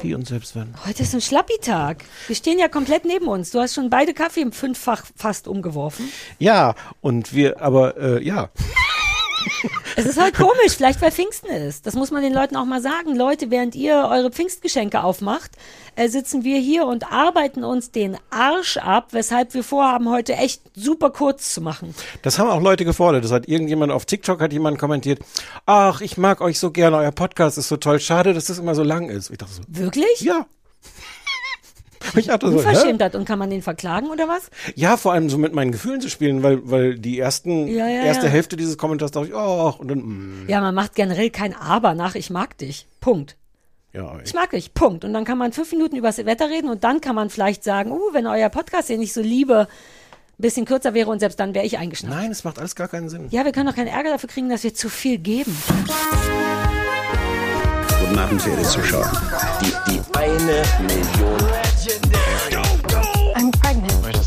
Wie und selbst wenn. Heute ist ein Schlappi-Tag. Wir stehen ja komplett neben uns. Du hast schon beide Kaffee im Fünffach fast umgeworfen. Ja, und wir, aber äh, ja. Es ist halt komisch, vielleicht weil Pfingsten ist. Das muss man den Leuten auch mal sagen. Leute, während ihr eure Pfingstgeschenke aufmacht, äh, sitzen wir hier und arbeiten uns den Arsch ab, weshalb wir vorhaben, heute echt super kurz zu machen. Das haben auch Leute gefordert. Das hat irgendjemand auf TikTok hat jemand kommentiert. Ach, ich mag euch so gerne, euer Podcast ist so toll. Schade, dass das immer so lang ist. Ich dachte so, Wirklich? ja. Ich dachte so, hä? Unverschämtheit. Und kann man den verklagen oder was? Ja, vor allem so mit meinen Gefühlen zu spielen, weil, weil die ersten, Ja, ja, erste ja. Hälfte dieses Kommentars dachte ich, oh, und dann, mm, Ja, man macht generell kein Aber nach Ich mag dich. Punkt. ja, Ich mag dich. Punkt. Und dann kann man fünf Minuten über das Wetter reden und dann kann man vielleicht sagen, uh, wenn euer Podcast hier nicht so liebe, ein bisschen kürzer wäre und selbst dann wäre ich eingeschnappt. Nein, es macht alles gar keinen Sinn. Ja, wir können doch keinen Ärger dafür kriegen, dass wir zu viel geben. Guten Abend, verehrte Zuschauer. Die, die eine Million.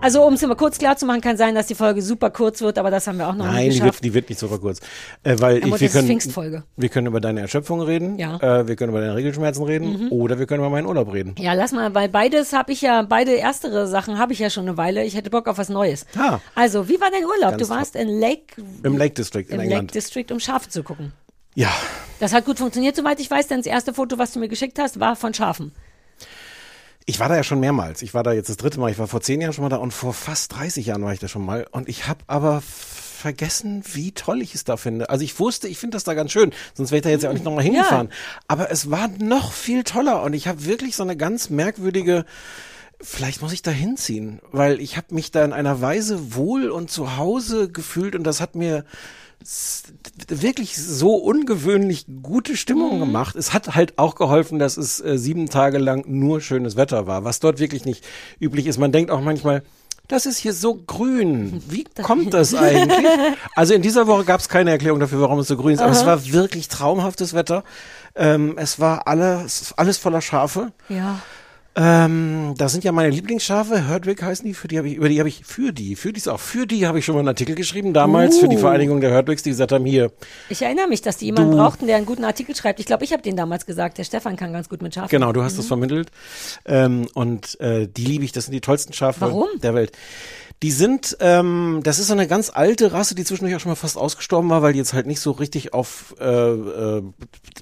Also, um es immer kurz klar zu machen, kann sein, dass die Folge super kurz wird, aber das haben wir auch noch Nein, nicht geschafft. wird, die wird nicht super kurz. Äh, weil Aber ich, wir können, Pfingstfolge. wir können über deine Erschöpfung reden, Ja. Mhm. äh, wir können über deine Regelschmerzen reden oder wir können über meinen Urlaub reden. ja, lass mal, weil beides habe ich ja, beide erstere Sachen habe ich ja schon eine Weile. Ich hätte Bock auf was Neues. Ah. Also, wie war dein Urlaub? Ganz du warst in Lake, Im Lake District in im Lake England. District, um Schafe zu gucken. ja, Das hat gut funktioniert, soweit ich weiß, denn das erste Foto, was du mir geschickt hast, war von Schafen. Ich war da ja schon mehrmals. Ich war da jetzt das dritte Mal. Ich war vor zehn Jahren schon mal da und vor fast 30 Jahren war ich da schon mal. Und ich habe aber vergessen, wie toll ich es da finde. Also ich wusste, ich finde das da ganz schön. Sonst wäre ich da jetzt ja auch nicht nochmal hingefahren. Aber es war noch viel toller und ich habe wirklich so eine ganz merkwürdige Vielleicht muss ich da hinziehen, weil ich habe mich da in einer Weise wohl und zu Hause gefühlt und das hat mir wirklich so ungewöhnlich gute Stimmung gemacht. Es hat halt auch geholfen, dass es äh, sieben Tage lang nur schönes Wetter war, was dort wirklich nicht üblich ist. Man denkt auch manchmal, das ist hier so grün. Wie kommt das eigentlich? Also in dieser Woche gab es keine Erklärung dafür, warum es so grün ist, aber es war wirklich traumhaftes Wetter. Ähm, es war alles, alles voller Schafe. Ja. Ähm, das sind ja meine Lieblingsschafe, Herdwick heißen die, für die habe ich, über die habe ich, für die, für die ist auch, für die habe ich schon mal einen Artikel geschrieben, damals für die Uh. Vereinigung der Herdwicks, die gesagt haben, hier, Ich erinnere mich, dass die jemanden brauchten, der einen guten Artikel schreibt. Ich glaube, ich habe den damals gesagt. Der Stefan kann ganz gut mit Schafen. genau, du hast das vermittelt, ähm, und äh, die liebe ich, das sind die tollsten Schafe Warum? der Welt. Die sind, ähm, das ist so eine ganz alte Rasse, die zwischendurch auch schon mal fast ausgestorben war, weil die jetzt halt nicht so richtig auf äh, äh,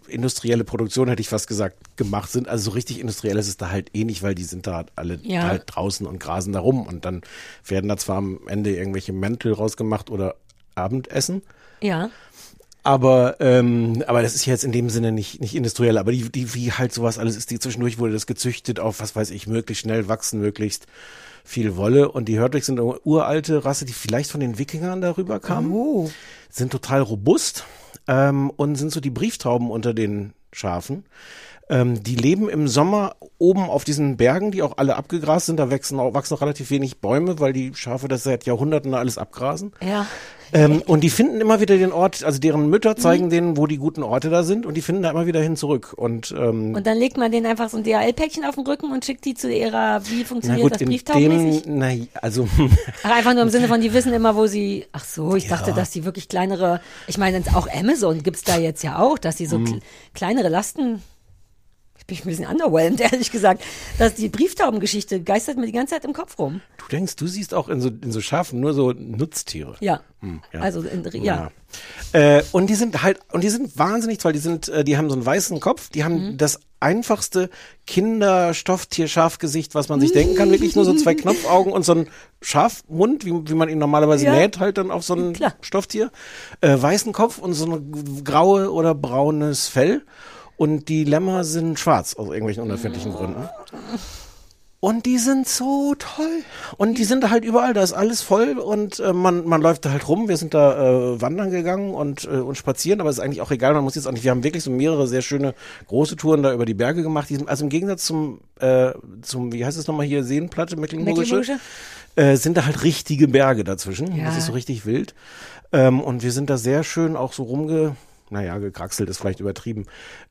industrielle Produktion, hätte ich fast gesagt, gemacht sind. Also so richtig industriell ist es da halt eh nicht, weil die sind da alle Ja. halt draußen und grasen da rum und dann werden da zwar am Ende irgendwelche Mäntel rausgemacht oder Abendessen. Ja. Aber, ähm, aber das ist jetzt in dem Sinne nicht, nicht industriell. Aber die, die, wie halt sowas alles ist, die zwischendurch wurde das gezüchtet auf, was weiß ich, möglichst schnell wachsen, möglichst viel Wolle. Und die Herdwicks sind eine uralte Rasse, die vielleicht von den Wikingern darüber kam. Oh. Sind total robust ähm, und sind so die Brieftauben unter den Schafen. Ähm, die leben im Sommer oben auf diesen Bergen, die auch alle abgegrast sind. Da wachsen auch, wachsen auch relativ wenig Bäume, weil die Schafe das seit Jahrhunderten alles abgrasen. Ja. Ähm, und die finden immer wieder den Ort, also deren Mütter zeigen Mhm. denen, wo die guten Orte da sind und die finden da immer wieder hin zurück. Und, ähm, Und dann legt man denen einfach so ein DHL-Päckchen auf den Rücken und schickt die zu ihrer, wie funktioniert gut, das Brieftaubenmäßig? na, also Ach, einfach nur im Sinne von, die wissen immer, wo sie. Ach so, ich dachte, dass die wirklich kleinere. Ich meine, auch Amazon gibt's da jetzt ja auch, dass die so Mhm. kl kleinere Lasten. Ich bin ein bisschen underwhelmed, ehrlich gesagt. Dass die Brieftaubengeschichte geistert mir die ganze Zeit im Kopf rum. du denkst, du siehst auch in so, in so Schafen nur so Nutztiere. Ja. Hm, ja. Also, in, ja. Äh, und die sind halt, und die sind wahnsinnig toll. Die sind, äh, die haben so einen weißen Kopf, die haben Mhm. das einfachste Kinderstofftier-Schafgesicht, was man sich denken kann. Wirklich nur so zwei Knopfaugen und so ein Schafmund, wie, wie man ihn normalerweise Ja. näht, halt dann auf so ein Klar. Stofftier. Äh, weißen Kopf und so ein graue oder braunes Fell. Und die Lämmer sind schwarz, aus irgendwelchen unerfindlichen Gründen. Und die sind so toll. Und die sind da halt überall, da ist alles voll und äh, man, man läuft da halt rum. Wir sind da äh, wandern gegangen und, äh, und spazieren, aber ist eigentlich auch egal, man muss jetzt auch nicht, wir haben wirklich so mehrere sehr schöne große Touren da über die Berge gemacht. Die sind, also im Gegensatz zum, äh, zum, wie heißt es nochmal hier, Seenplatte, Mecklenburgische, Mecklenburgische? äh, sind da halt richtige Berge dazwischen. Ja. Das ist so richtig wild. Ähm, und wir sind da sehr schön auch so rumge, naja, gekraxelt ist vielleicht übertrieben.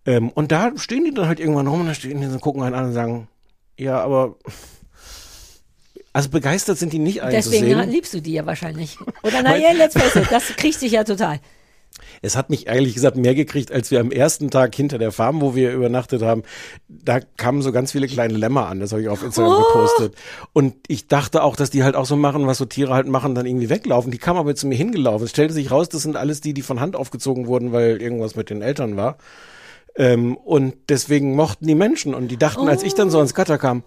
Ähm, und da stehen die dann halt irgendwann rum und dann stehen die und gucken einen an und sagen, ja, aber also begeistert sind die nicht Deswegen einzusehen. liebst du die ja wahrscheinlich. Oder naja, let's face it, das kriegt dich ja total. Es hat mich ehrlich gesagt mehr gekriegt, als wir am ersten Tag hinter der Farm, wo wir übernachtet haben, da kamen so ganz viele kleine Lämmer an, das habe ich auf Instagram Oh. gepostet. Und ich dachte auch, dass die halt auch so machen, was so Tiere halt machen, dann irgendwie weglaufen. Die kamen aber zu mir hingelaufen. Es stellte sich raus, das sind alles die, die von Hand aufgezogen wurden, weil irgendwas mit den Eltern war. Ähm, und deswegen mochten die Menschen. Und die dachten, als ich dann so ans Gatter kam,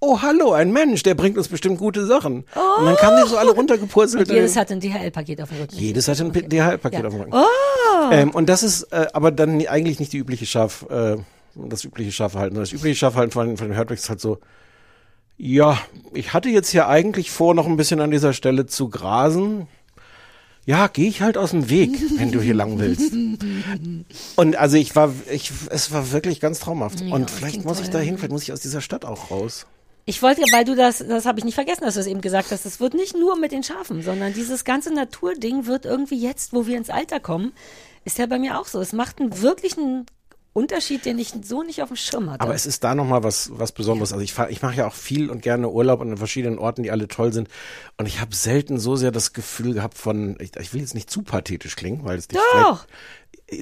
oh hallo, ein Mensch, der bringt uns bestimmt gute Sachen. Und dann kamen die so alle runtergepurzelt. Und jedes hat ein DHL-Paket auf dem Rücken. Jedes hat ein Okay. DHL-Paket Ja. auf dem Rücken. Oh, Ähm, und das ist äh, aber dann eigentlich nicht die übliche Schaf, äh, das übliche Schafverhalten. Das übliche Schafverhalten von, von den Herdwicks ist halt so, ja, ich hatte jetzt hier eigentlich vor, noch ein bisschen an dieser Stelle zu grasen. Ja, gehe ich halt aus dem Weg, wenn du hier lang willst. Und also ich war, ich, es war wirklich ganz traumhaft. Ja, und vielleicht muss ich toll. da hin, vielleicht muss ich aus dieser Stadt auch raus. Ich wollte, weil du das, das habe ich nicht vergessen, dass du es eben gesagt hast, es wird nicht nur mit den Schafen, sondern dieses ganze Naturding wird irgendwie jetzt, wo wir ins Alter kommen, ist ja bei mir auch so. Es macht einen wirklichen Unterschied, den ich so nicht auf dem Schirm hatte. Aber es ist da nochmal was, was Besonderes. Also ich, fahr- ich mache ja auch viel und gerne Urlaub an verschiedenen Orten, die alle toll sind. Und ich habe selten so sehr das Gefühl gehabt von, ich, ich will jetzt nicht zu pathetisch klingen, weil es nicht Doch.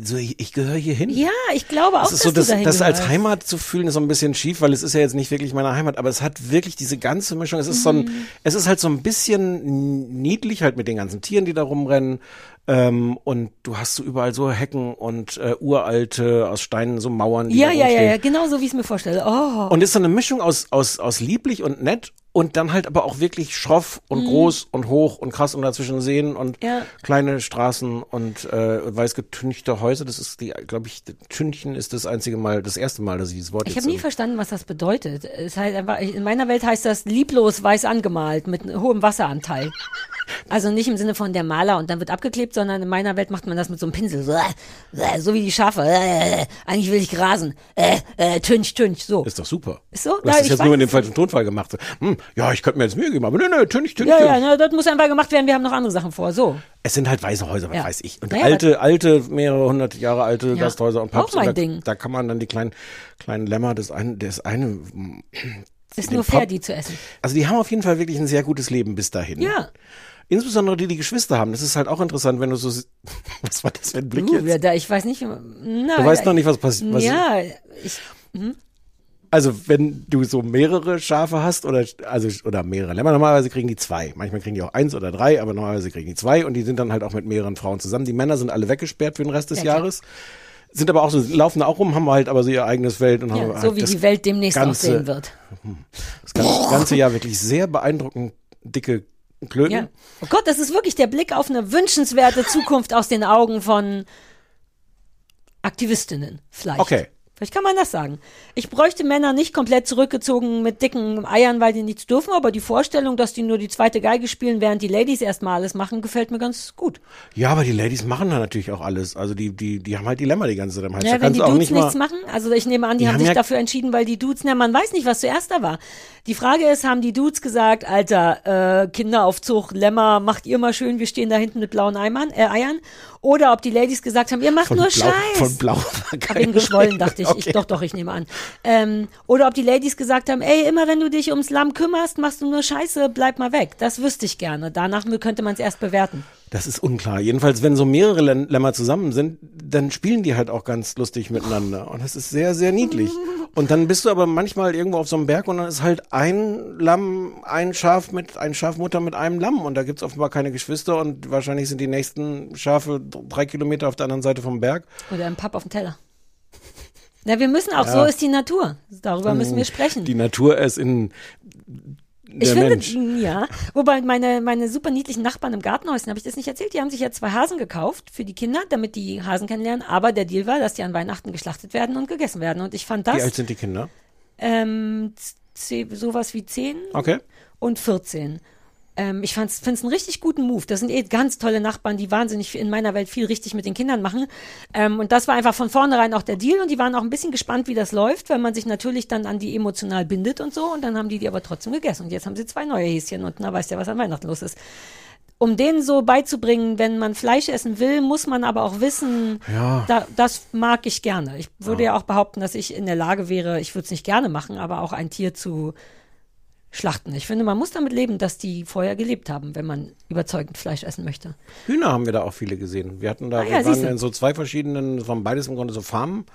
So, ich, ich gehöre hier hin. ja, ich glaube auch, Das ist dass so, das, du dahin das als. Heimat zu fühlen, ist so ein bisschen schief, weil es ist ja jetzt nicht wirklich meine Heimat, aber es hat wirklich diese ganze Mischung. Es ist so Mhm. ein, es ist halt so ein bisschen niedlich, halt mit den ganzen Tieren, die da rumrennen. Ähm, und du hast so überall so Hecken und äh, uralte aus Steinen so Mauern, die Ja, ja, ja, ja, genau so, wie ich es mir vorstelle. Oh. Und ist so eine Mischung aus, aus, aus lieblich und nett und dann halt aber auch wirklich schroff und groß und hoch und krass und dazwischen Seen und Mhm. Ja. kleine Straßen und äh, weiß getünchte Häuser. Das ist die, glaube ich, Tünchen ist das einzige Mal, das erste Mal, dass ich dieses Wort Ich habe nie verstanden, was das bedeutet. Es heißt einfach, in meiner Welt heißt das lieblos weiß angemalt mit hohem Wasseranteil. Also nicht im Sinne von der Maler und dann wird abgeklebt, sondern in meiner Welt macht man das mit so einem Pinsel. So, äh, so wie die Schafe. Äh, eigentlich will ich grasen. Äh, äh, tünch, tünch, so. Ist doch super. Ist so? Du Ja, hast es ich jetzt nur in dem falschen Tonfall gemacht. So, Hm, ja, ich könnte mir jetzt Mühe geben, aber nö, nö, Tünch, Tünch, Ja, Tünch. ja, ne, das muss einfach gemacht werden. Wir haben noch andere Sachen vor. So. Es sind halt weiße Häuser, was Ja. weiß ich. Und Ja, ja, alte, alte, mehrere hundert Jahre alte Ja. Gasthäuser und Auch Pubs. mein und da, Ding. da kann man dann die kleinen, kleinen Lämmer, das eine, das eine, Ist nur fair, Pop- die zu essen. also die haben auf jeden Fall wirklich ein sehr gutes Leben bis dahin. Ja. Insbesondere die, die Geschwister haben. Das ist halt auch interessant, wenn du so, was war das für ein Blick Uh, jetzt? ja, da, ich weiß nicht. Na, Du weißt noch nicht, was passiert. Ja, ich, Also wenn du so mehrere Schafe hast oder also oder mehrere Lämmer, normalerweise kriegen die zwei. Manchmal kriegen die auch eins oder drei, aber normalerweise kriegen die zwei und die sind dann halt auch mit mehreren Frauen zusammen. Die Männer sind alle weggesperrt für den Rest des Ja, klar. Jahres. Sind aber auch so, laufen da auch rum, haben halt aber so ihr eigenes Feld und haben ja, halt so wie das, die Welt demnächst ganze- aussehen wird. das ganze, ganze Jahr wirklich sehr beeindruckend dicke Klöten. Ja. Oh Gott, das ist wirklich der Blick auf eine wünschenswerte Zukunft aus den Augen von Aktivistinnen, vielleicht. Okay. Vielleicht kann man das sagen. Ich bräuchte Männer nicht komplett zurückgezogen mit dicken Eiern, weil die nichts dürfen, aber die Vorstellung, dass die nur die zweite Geige spielen, während die Ladies erstmal alles machen, gefällt mir ganz gut. Ja, aber die Ladies machen da natürlich auch alles. Also die, die, die haben halt Dilemma die ganze Zeit am Hals. Ja, da wenn die Dudes nicht nichts machen, also ich nehme an, die, Die haben haben sich ja- dafür entschieden, weil die Dudes, na, man weiß nicht, was zuerst da war. Die Frage ist, haben die Dudes gesagt, Alter, äh, Kinderaufzug, Lämmer, macht ihr mal schön, wir stehen da hinten mit blauen Eimern, äh, Eiern? Oder ob die Ladies gesagt haben, ihr macht von nur Blau, Scheiß. von Blau. Hab ihn geschwollen, dachte ich. ich. Okay. Doch, doch, ich nehme an. Ähm, oder ob die Ladies gesagt haben, ey, immer wenn du dich ums Lamm kümmerst, machst du nur Scheiße, bleib mal weg. Das wüsste ich gerne. Danach könnte man es erst bewerten. Das ist unklar. Jedenfalls, wenn so mehrere Lämmer zusammen sind, dann spielen die halt auch ganz lustig miteinander. Und das ist sehr, sehr niedlich. Und dann bist du aber manchmal irgendwo auf so einem Berg und dann ist halt ein Lamm, ein Schaf mit, ein Schafmutter mit einem Lamm. Und da gibt's offenbar keine Geschwister und wahrscheinlich sind die nächsten Schafe drei Kilometer auf der anderen Seite vom Berg. Oder im Papp auf dem Teller. Na, wir müssen auch, so ist die Natur. Darüber müssen wir sprechen. Die Natur ist in Ich finde, Mensch. ja. Wobei meine, meine super niedlichen Nachbarn im Gartenhäuschen, habe ich das nicht erzählt, die haben sich ja zwei Hasen gekauft für die Kinder, damit die Hasen kennenlernen. Aber der Deal war, dass die an Weihnachten geschlachtet werden und gegessen werden. Und ich fand Wie das alt sind die Kinder? ähm, sowas wie 10 Okay. und 14. Ähm, ich finde es einen richtig guten Move. Das sind eh ganz tolle Nachbarn, die wahnsinnig in meiner Welt viel richtig mit den Kindern machen. Ähm, und das war einfach von vornherein auch der Deal. Und die waren auch ein bisschen gespannt, wie das läuft, weil man sich natürlich dann an die emotional bindet und so. Und dann haben die die aber trotzdem gegessen. Und jetzt haben sie zwei neue Häschen und na weißt ja, was an Weihnachten los ist. Um denen so beizubringen, wenn man Fleisch essen will, muss man aber auch wissen, Ja. da, das mag ich gerne. Ich würde ja. auch behaupten, dass ich in der Lage wäre, ich würde es nicht gerne machen, aber auch ein Tier zu schlachten. Ich finde, man muss damit leben, dass die vorher gelebt haben, wenn man überzeugend Fleisch essen möchte. Hühner haben wir da auch viele gesehen. Wir hatten da, Ah ja, wir waren in so zwei verschiedenen, das waren beides im Grunde so Farmen.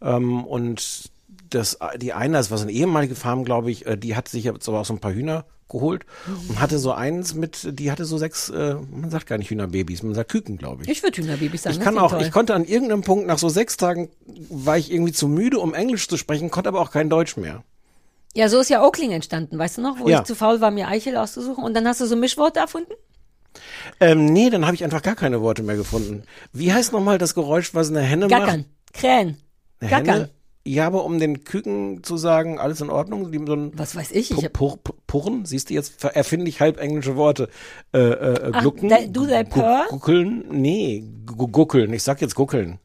Ähm, und das, die eine, das war so eine ehemalige Farm, glaube ich, äh, die hat sich jetzt aber auch so ein paar Hühner geholt und hatte so eins mit, die hatte so sechs, äh, man sagt gar nicht Hühnerbabys, man sagt Küken, glaube ich. Ich würde Hühnerbabys sagen. Ich kann auch, toll. ich konnte an irgendeinem Punkt nach so sechs Tagen war ich irgendwie zu müde, um Englisch zu sprechen, konnte aber auch kein Deutsch mehr. Ja, so ist ja Oakling entstanden, weißt du noch, wo Ja. ich zu faul war, mir Eichel auszusuchen und dann hast du so Mischworte erfunden? Ähm, nee, dann habe ich einfach gar keine Worte mehr gefunden. Wie heißt nochmal das Geräusch, was eine Henne Gackern, macht? Krähen, Eine Gackern. Henne? Ja, aber um den Küken zu sagen, alles in Ordnung, die so ein Was weiß ich, ich Pur, Pur, Purren, siehst du jetzt, erfinde ich halb englische Worte. Äh, äh, Ach, Glucken, they gu- purr? Guckeln, nee, gu- guckeln, ich sag jetzt guckeln.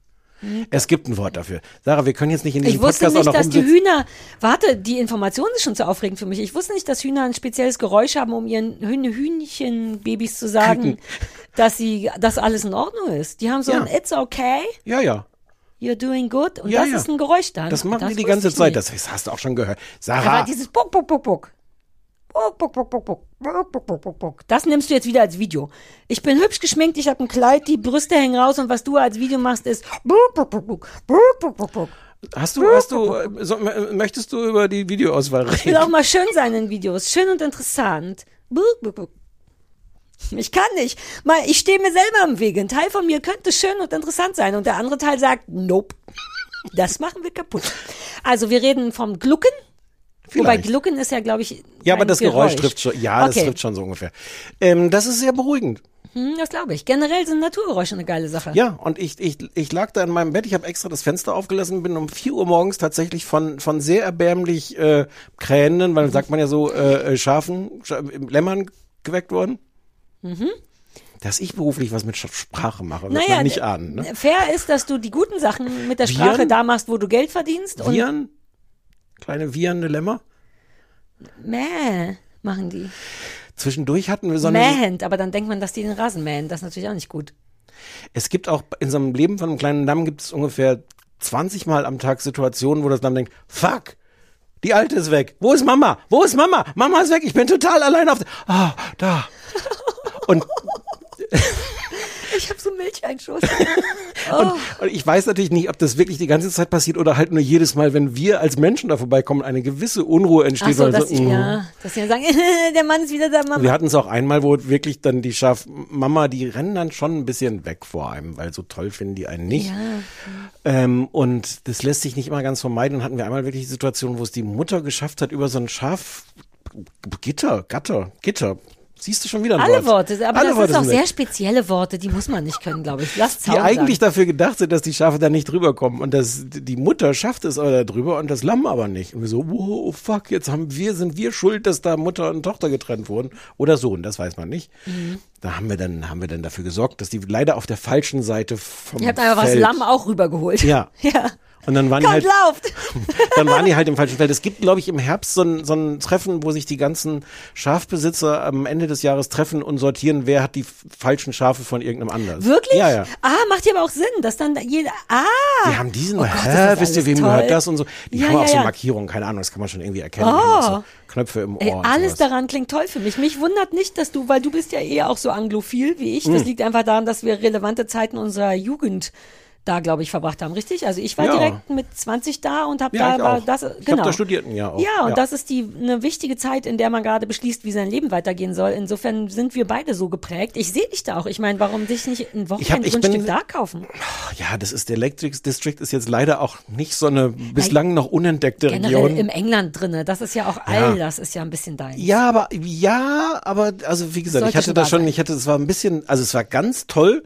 Es gibt ein Wort dafür. Sarah, wir können jetzt nicht in diesem Hm. ich wusste Podcast auch nicht, noch dass die. Hühner, warte, die Information ist schon zu aufregend für mich. Ich wusste nicht, dass Hühner ein spezielles Geräusch haben, um ihren Hühn Hühnchenbabys zu sagen, dass sie, dass alles in Ordnung ist. Die haben so Ja. ein It's okay, Ja, ja. you're doing good und Ja, das ja. ist ein Geräusch dann. Das machen die die wusste ganze ich Zeit. nicht. Das hast du auch schon gehört. Aber Sarah, dieses Buck, Buck, Buck, Buck. Das nimmst du jetzt wieder als Video. Ich bin hübsch geschminkt, ich habe ein Kleid, die Brüste hängen raus und was du als Video machst ist hast du, hast du, äh, so, möchtest du über die Videoauswahl Ich will reden? auch mal schön sein in Videos. Schön und interessant. Ich kann nicht. Mal, ich stehe mir selber im Wege. Ein Teil von mir könnte schön und interessant sein und der andere Teil sagt, nope. Das machen wir kaputt. Also wir reden vom Glucken. Wobei Vielleicht. Glucken ist ja, glaube ich, Ja, aber das Geräusch, trifft schon. Ja, das Okay. trifft schon so ungefähr. Ähm, das ist sehr beruhigend. Hm, das glaube ich. Generell sind Naturgeräusche eine geile Sache. Ja, und ich, ich, ich lag da in meinem Bett, ich habe extra das Fenster aufgelassen, bin um 4 Uhr morgens tatsächlich von, von sehr erbärmlich äh, krähenden, weil sagt man ja so, äh, äh, Schafen, Scha Lämmern geweckt worden. Dass ich beruflich was mit Sprache mache, wird man nicht ahnen. Ne? fair ist, dass du die guten Sachen mit der Sprache Viren? da machst, wo du Geld verdienst. Und Viren? Kleine virende Lämmer? mäh machen die. Zwischendurch hatten wir so eine. Mähend, aber dann denkt man, dass die den Rasen mähen. Das ist natürlich auch nicht gut. Es gibt auch in so einem Leben von einem kleinen Lamm gibt es ungefähr 20 Mal am Tag Situationen, wo das Lamm denkt, fuck, die Alte ist weg. Wo ist Mama? Wo ist Mama? Mama ist weg. Ich bin total allein auf der, ah, da. Und, Ich habe so Milcheinschuss. und, und ich weiß natürlich nicht, ob das wirklich die ganze Zeit passiert oder halt nur jedes Mal, wenn wir als Menschen da vorbeikommen, eine gewisse Unruhe entsteht. Ach so, weil dass so, mm. ja, dass sie dann sagen, der Mann ist wieder da, Mama. Wir hatten es auch einmal, wo wirklich dann die Schafmama, die rennen dann schon ein bisschen weg vor einem, weil so toll finden die einen nicht. Ja. Ähm, und das lässt sich nicht immer ganz vermeiden. Und hatten wir einmal wirklich die Situation, wo es die Mutter geschafft hat, über so ein Schaf Gitter, Gatter, Gitter. Siehst du schon wieder ein Alle Wort? Worte, aber Alle das Worte ist auch sind sehr spezielle Worte, die muss man nicht können, glaube ich. Lass die eigentlich sagen. dafür gedacht sind, dass die Schafe da nicht drüber kommen. Und das, die Mutter schafft es aber da drüber und das Lamm aber nicht. Und wir so, wow, fuck, jetzt haben wir, sind wir schuld, dass da Mutter und Tochter getrennt wurden. Oder Sohn, das weiß man nicht. Mhm. Da haben wir dann, haben wir dann dafür gesorgt, dass die leider auf der falschen Seite vom Ihr habt einfach das Feld- Lamm auch rübergeholt. Ja. Ja. Und dann waren die Kommt, halt, lauft! dann waren die halt im falschen Feld. Es gibt, glaube ich, im Herbst so ein, so ein Treffen, wo sich die ganzen Schafbesitzer am Ende des Jahres treffen und sortieren, wer hat die falschen Schafe von irgendeinem anderen. Wirklich? Ja, ja. Ah, macht ja aber auch Sinn, dass dann jeder. Ah! Wir haben diesen, Oh Gott, wisst ihr, wem toll. gehört das und so. Die Ja, haben ja, auch so. Markierungen, keine Ahnung, das kann man schon irgendwie erkennen. Oh. Die So Knöpfe im Ohr. Ey, alles daran klingt toll für mich. Mich wundert nicht, dass du, weil du bist ja eher auch so anglophil wie ich. Hm. Das liegt einfach daran, dass wir relevante Zeiten unserer Jugend da, glaube ich, verbracht haben, richtig? Also ich war Ja. direkt mit 20 da und habe Ja, da ich war das Ich genau. hab da studiert ein Jahr auch. Ja, und Ja. das ist die eine wichtige Zeit, in der man gerade beschließt, wie sein Leben weitergehen soll. Insofern sind wir beide so geprägt. Ich sehe dich da auch. Ich meine, warum dich nicht ein Ich ich Wochenendgrundstück da kaufen? Ja, das ist der Electric District ist jetzt leider auch nicht so eine bislang noch unentdeckte Generell Region. im England drinne. Das ist ja auch all das ist ja ein bisschen dein. Ja, aber ja, aber also wie gesagt, Sollte ich hatte da schon, ich hatte, es war ein bisschen, also es war ganz toll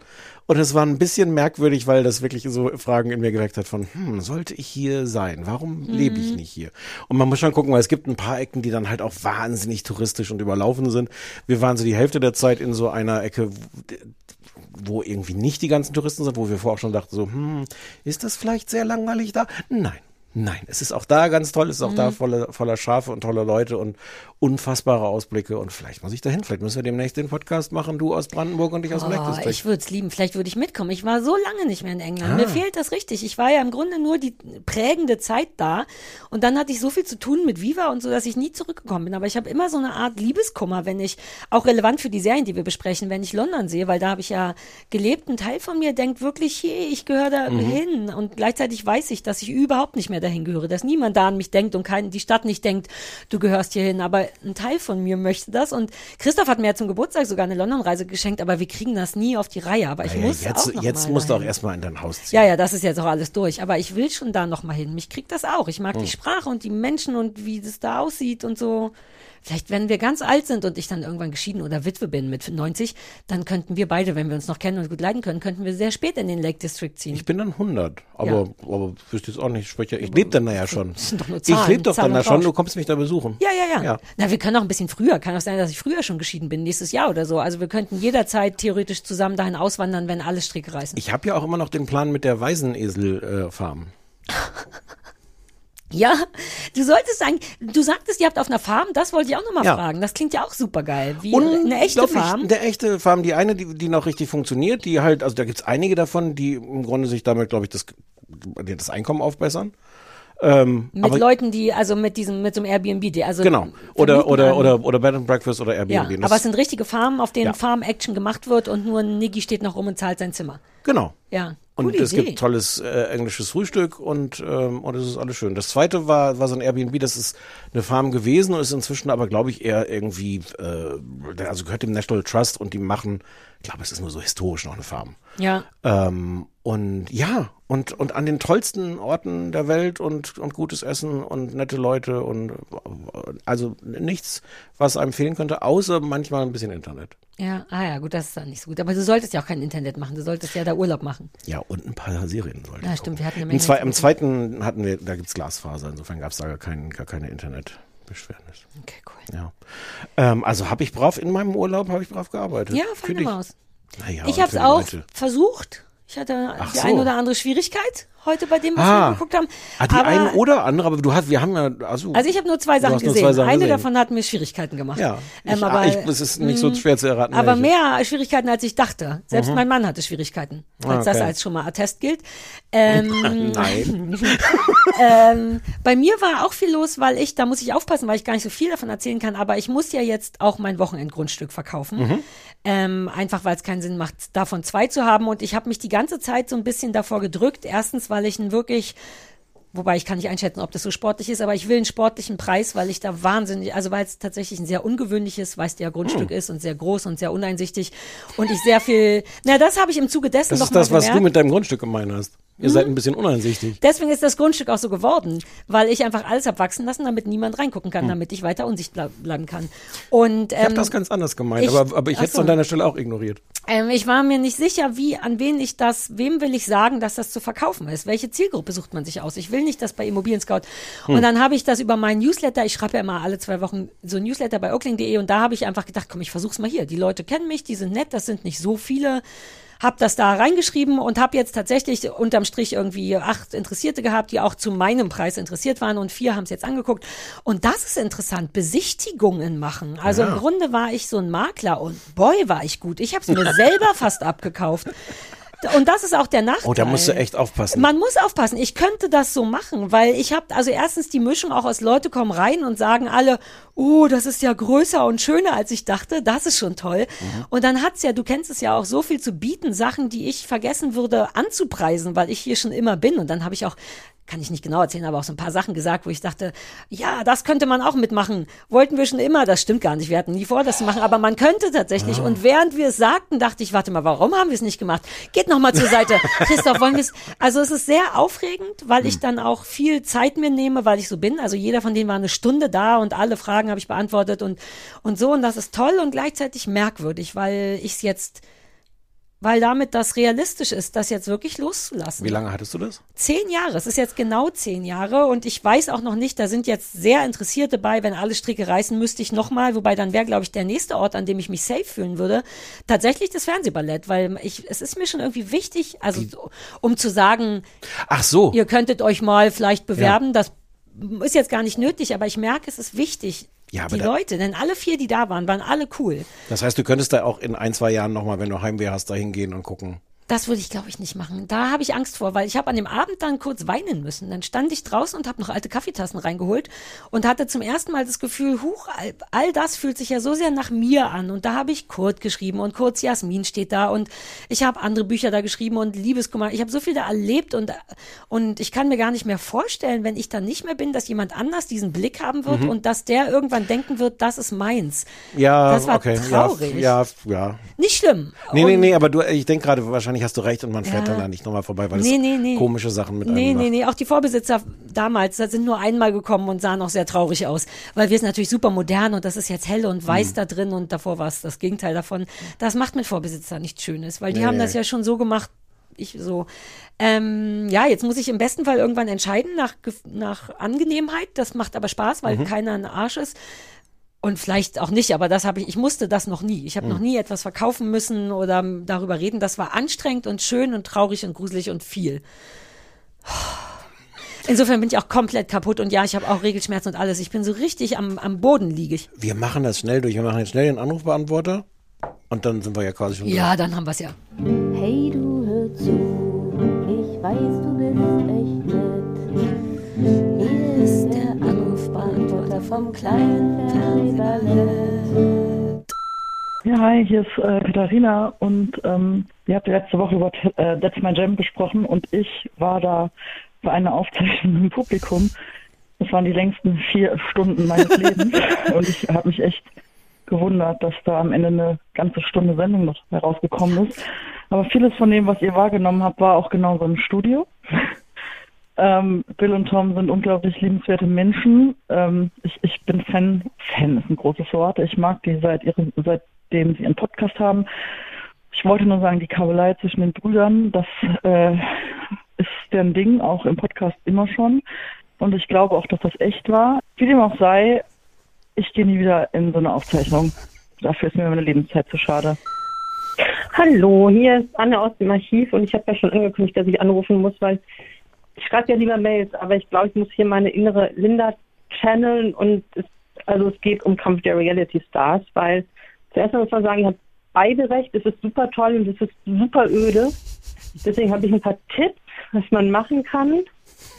Und es war ein bisschen merkwürdig, weil das wirklich so Fragen in mir geweckt hat von, hm, sollte ich hier sein? Warum lebe ich nicht hier? Und man muss schon gucken, weil es gibt ein paar Ecken, die dann halt auch wahnsinnig touristisch und überlaufen sind. Wir waren so die Hälfte der Zeit in so einer Ecke, wo irgendwie nicht die ganzen Touristen sind, wo wir vorher auch schon dachten, so, hm, ist das vielleicht sehr langweilig da? Nein. Nein, es ist auch da ganz toll, es ist auch da voller, voller Schafe und tolle Leute und unfassbare Ausblicke und vielleicht muss ich dahin, vielleicht müssen wir demnächst den Podcast machen, du aus Brandenburg und ich aus dem Oh, ich würde es lieben. Vielleicht würde ich mitkommen. Ich war so lange nicht mehr in England. Ah. Mir fehlt das richtig. Ich war ja im Grunde nur die prägende Zeit da. Und dann hatte ich so viel zu tun mit Viva und so, dass ich nie zurückgekommen bin. Aber ich habe immer so eine Art Liebeskummer, wenn ich, auch relevant für die Serien, die wir besprechen, wenn ich London sehe, weil da habe ich ja gelebt. Ein Teil von mir denkt wirklich, hey, ich gehöre da Mhm. hin. Und gleichzeitig weiß ich, dass ich überhaupt nicht mehr dahin gehöre, dass niemand da an mich denkt und kein, die Stadt nicht denkt, du gehörst hier hin. Aber ein Teil von mir möchte das. Und Christoph hat mir ja zum Geburtstag sogar eine London-Reise geschenkt, aber wir kriegen das nie auf die Reihe. Aber ich Ja, muss jetzt auch noch jetzt mal musst du auch dahin. erstmal in dein Haus ziehen. Ja, ja, das ist jetzt auch alles durch. Aber ich will schon da noch mal hin. Mich kriegt das auch. Ich mag Hm. die Sprache und die Menschen und wie das da aussieht und so. Vielleicht, wenn wir ganz alt sind und ich dann irgendwann geschieden oder Witwe bin mit 90, dann könnten wir beide, wenn wir uns noch kennen und gut leiden können, könnten wir sehr spät in den Lake District ziehen. Ich bin dann 100, aber, Ja. aber wüsste jetzt auch nicht, spreche, ich lebe dann da ja schon. sind doch nur ich Zahlen, lebe doch Zahlen dann da schon, du kommst mich da besuchen. Ja, ja, ja, Ja. Na, wir können auch ein bisschen früher. Kann auch sein, dass ich früher schon geschieden bin, nächstes Jahr oder so. Also wir könnten jederzeit theoretisch zusammen dahin auswandern, wenn alle Stricke reißen. Ich habe ja auch immer noch den Plan mit der Waisenesel-Farm. Ja, du solltest sagen, du sagtest, ihr habt auf einer Farm, das wollte ich auch nochmal Ja. fragen. Das klingt ja auch super geil. Wie eine echte Farm. Eine echte Farm, die eine, die, die noch richtig funktioniert, die halt, also da gibt's einige davon, die im Grunde sich damit, glaube ich, das, das Einkommen aufbessern. Ähm, Mit aber, Leuten, die, also mit diesem, mit so einem Airbnb, die, also. Genau. Oder, oder, oder, oder Bed and Breakfast oder Ja, Airbnb. Das- aber es sind richtige Farmen, auf denen Ja. Farm-Action gemacht wird und nur ein Niggi steht noch rum und zahlt sein Zimmer. genau. Ja. Und Coole es Idee. gibt tolles äh, englisches Frühstück und ähm, und es ist alles schön. Das zweite war war so ein Airbnb, das ist eine Farm gewesen und ist inzwischen aber glaube ich eher irgendwie äh, also gehört dem National Trust und die machen, ich glaube es ist nur so historisch noch eine Farm. Ja. Ähm, und ja, und, und an den tollsten Orten der Welt und, und gutes Essen und nette Leute und also nichts, was einem fehlen könnte, außer manchmal ein bisschen Internet. Ja, ah ja, gut, das ist dann nicht so gut. Aber du solltest ja auch kein Internet machen, du solltest ja da Urlaub machen. Ja, und ein paar Serien sollte Ja, stimmt, gucken. wir hatten eine Im, Menge Im gucken. zweiten hatten wir, da gibt's Glasfaser, insofern gab's da gar, kein, gar keine Internetbeschwernis. Okay, cool. Ja. Ähm, also habe ich brav, in meinem Urlaub habe ich brav gearbeitet. Ja, feine. Maus. Naja, Ich habe es auch Leute. versucht. Ich hatte Ach die so. ein oder andere Schwierigkeit heute bei dem, was Ah. wir geguckt haben. Ah, die aber, ein oder andere, aber du hast, wir haben ja, also, also ich habe nur zwei Sachen gesehen. zwei Sachen Eine gesehen. davon hat mir Schwierigkeiten gemacht. ja, Ähm, ah, aber, ich, es ist nicht so schwer zu erraten. aber welche. mehr Schwierigkeiten, als ich dachte. Selbst mein Mann hatte Schwierigkeiten, als das Mhm. okay. als schon mal Attest gilt. Ähm, Nein. ähm, bei mir war auch viel los, weil ich, da muss ich aufpassen, weil ich gar nicht so viel davon erzählen kann, aber ich muss ja jetzt auch mein Wochenendgrundstück verkaufen. Mhm. Ähm, einfach weil es keinen Sinn macht, davon zwei zu haben. Und ich habe mich die ganze Zeit so ein bisschen davor gedrückt. Erstens, weil ich einen wirklich Wobei ich kann nicht einschätzen, ob das so sportlich ist, aber ich will einen sportlichen Preis, weil ich da wahnsinnig, also weil es tatsächlich ein sehr ungewöhnliches, weißt du ja, Grundstück Hm. ist und sehr groß und sehr uneinsichtig und ich sehr viel, na das habe ich im Zuge dessen Das noch ist das, mal was gemerkt. du mit deinem Grundstück gemeint hast. Ihr Mhm. seid ein bisschen uneinsichtig. Deswegen ist das Grundstück auch so geworden, weil ich einfach alles hab wachsen lassen, damit niemand reingucken Hm. kann, damit ich weiter unsichtbar bleiben kann. Und Ich habe ähm, das ganz anders gemeint, ich- aber, aber ich hätte es so. an deiner Stelle auch ignoriert. ähm, ich war mir nicht sicher, wie, an wen ich das, wem will ich sagen, dass das zu verkaufen ist? Welche Zielgruppe sucht man sich aus? Ich will nicht das bei Immobilien Scout. Und dann habe ich das über meinen Newsletter, ich schreibe ja immer alle zwei Wochen so ein Newsletter bei oakling.de und da habe ich einfach gedacht, komm, ich versuch's mal hier. Die Leute kennen mich, die sind nett, das sind nicht so viele. Hab das da reingeschrieben und habe jetzt tatsächlich unterm Strich irgendwie acht Interessierte gehabt, die auch zu meinem Preis interessiert waren und vier haben es jetzt angeguckt. Und das ist interessant, Besichtigungen machen. Also im Grunde war ich so ein Makler und boy, war ich gut. Ich habe es mir selber fast abgekauft. Und das ist auch der Nachteil. Oh, da musst du echt aufpassen. Man muss aufpassen. Ich könnte das so machen, weil ich habe also erstens die Mischung auch aus Leute kommen rein und sagen alle, oh, das ist ja größer und schöner als ich dachte. Das ist schon toll. Und dann hat's ja, du kennst es ja auch so viel zu bieten, Sachen, die ich vergessen würde anzupreisen, weil ich hier schon immer bin. Und dann habe ich auch kann ich nicht genau erzählen, aber auch so ein paar Sachen gesagt, wo ich dachte, ja, das könnte man auch mitmachen. Wollten wir schon immer, das stimmt gar nicht. Wir hatten nie vor, das zu machen, aber man könnte tatsächlich. Und während wir es sagten, dachte ich, warte mal, warum haben wir es nicht gemacht? Geht noch mal zur Seite. Christoph, wollen wir es? Also es ist sehr aufregend, weil ich dann auch viel Zeit mir nehme, weil ich so bin. Also jeder von denen war eine Stunde da und alle Fragen habe ich beantwortet und, und so. Und das ist toll und gleichzeitig merkwürdig, weil ich es jetzt weil damit das realistisch ist, das jetzt wirklich loszulassen. Wie lange hattest du das? Zehn Jahre. Es ist jetzt genau zehn Jahre und ich weiß auch noch nicht, da sind jetzt sehr Interessierte bei, wenn alle Stricke reißen, müsste ich nochmal, wobei dann wäre, glaube ich, der nächste Ort, an dem ich mich safe fühlen würde, tatsächlich das Fernsehballett, weil ich, es ist mir schon irgendwie wichtig, also um zu sagen, Ach so. ihr könntet euch mal vielleicht bewerben, das ist jetzt gar nicht nötig, aber ich merke, es ist wichtig. Ja, aber die Leute, denn alle vier, die da waren, waren alle cool. Das heißt, du könntest da auch in ein, zwei Jahren nochmal, wenn du Heimweh hast, da hingehen und gucken. Das würde ich, glaube ich, nicht machen. Da habe ich Angst vor, weil ich habe an dem Abend dann kurz weinen müssen. Dann stand ich draußen und habe noch alte Kaffeetassen reingeholt und hatte zum ersten Mal das Gefühl, huch, all, all das fühlt sich ja so sehr nach mir an. Und da habe ich Kurt geschrieben und Kurz Jasmin steht da und ich habe andere Bücher da geschrieben und Liebeskummer. Ich habe so viel da erlebt und, und ich kann mir gar nicht mehr vorstellen, wenn ich dann nicht mehr bin, dass jemand anders diesen Blick haben wird und dass der irgendwann denken wird, das ist meins. Ja, Das war okay. traurig. Ja, ja, ja. Nicht schlimm. Nee, nee, Und- nee, aber du, ich denke gerade, wahrscheinlich hast du recht und man fährt Ja. dann da nicht nochmal vorbei, weil Nee, es nee, nee. komische Sachen mit Nee, einem nee, nee. Auch die Vorbesitzer damals, da sind nur einmal gekommen und sahen auch sehr traurig aus. Weil wir es natürlich super modern und das ist jetzt hell und Mhm. weiß da drin und davor war es das Gegenteil davon. Das macht mit Vorbesitzern nichts Schönes, weil die Nee. haben das ja schon so gemacht, ich so. Ähm, ja, jetzt muss ich im besten Fall irgendwann entscheiden nach, nach Angenehmheit. Das macht aber Spaß, Mhm. weil keiner ein Arsch ist. Und vielleicht auch nicht, aber das habe ich, ich musste das noch nie. Ich habe Mhm. noch nie etwas verkaufen müssen oder darüber reden. Das war anstrengend und schön und traurig und gruselig und viel. Insofern bin ich auch komplett kaputt und ja, ich habe auch Regelschmerzen und alles. Ich bin so richtig am, am Boden liege ich. Wir machen das schnell durch. Wir machen jetzt schnell den Anrufbeantworter und dann sind wir ja quasi schon Ja, dann haben wir es ja. Hey, du hör zu, vom kleinen Fernsehballett. Ja, hi, hier ist äh, Katharina und ähm, ihr habt letzte Woche über äh, That's My Jam gesprochen und ich war da bei einer Aufzeichnung im Publikum. Das waren die längsten vier Stunden meines Lebens und ich habe mich echt gewundert, dass da am Ende eine ganze Stunde Sendung noch herausgekommen ist. Aber vieles von dem, was ihr wahrgenommen habt, war auch genauso im Studio. Ähm, Bill und Tom sind unglaublich liebenswerte Menschen. Ähm, ich, ich bin Fan, Fan ist ein großes Wort. Ich mag die seit ihrem, seitdem sie ihren Podcast haben. Ich wollte nur sagen, die Kabelei zwischen den Brüdern, das äh, ist deren Ding, auch im Podcast immer schon. Und ich glaube auch, dass das echt war. Wie dem auch sei, ich gehe nie wieder in so eine Aufzeichnung. Dafür ist mir meine Lebenszeit zu schade. Hallo, hier ist Anne aus dem Archiv und ich habe ja schon angekündigt, dass ich anrufen muss, weil ich schreibe ja lieber Mails, aber ich glaube, ich muss hier meine innere Linda channeln und es, also es geht um Kampf der Reality Stars, weil zuerst muss man sagen, ihr habt beide recht, es ist super toll und es ist super öde. Deswegen habe ich ein paar Tipps, was man machen kann.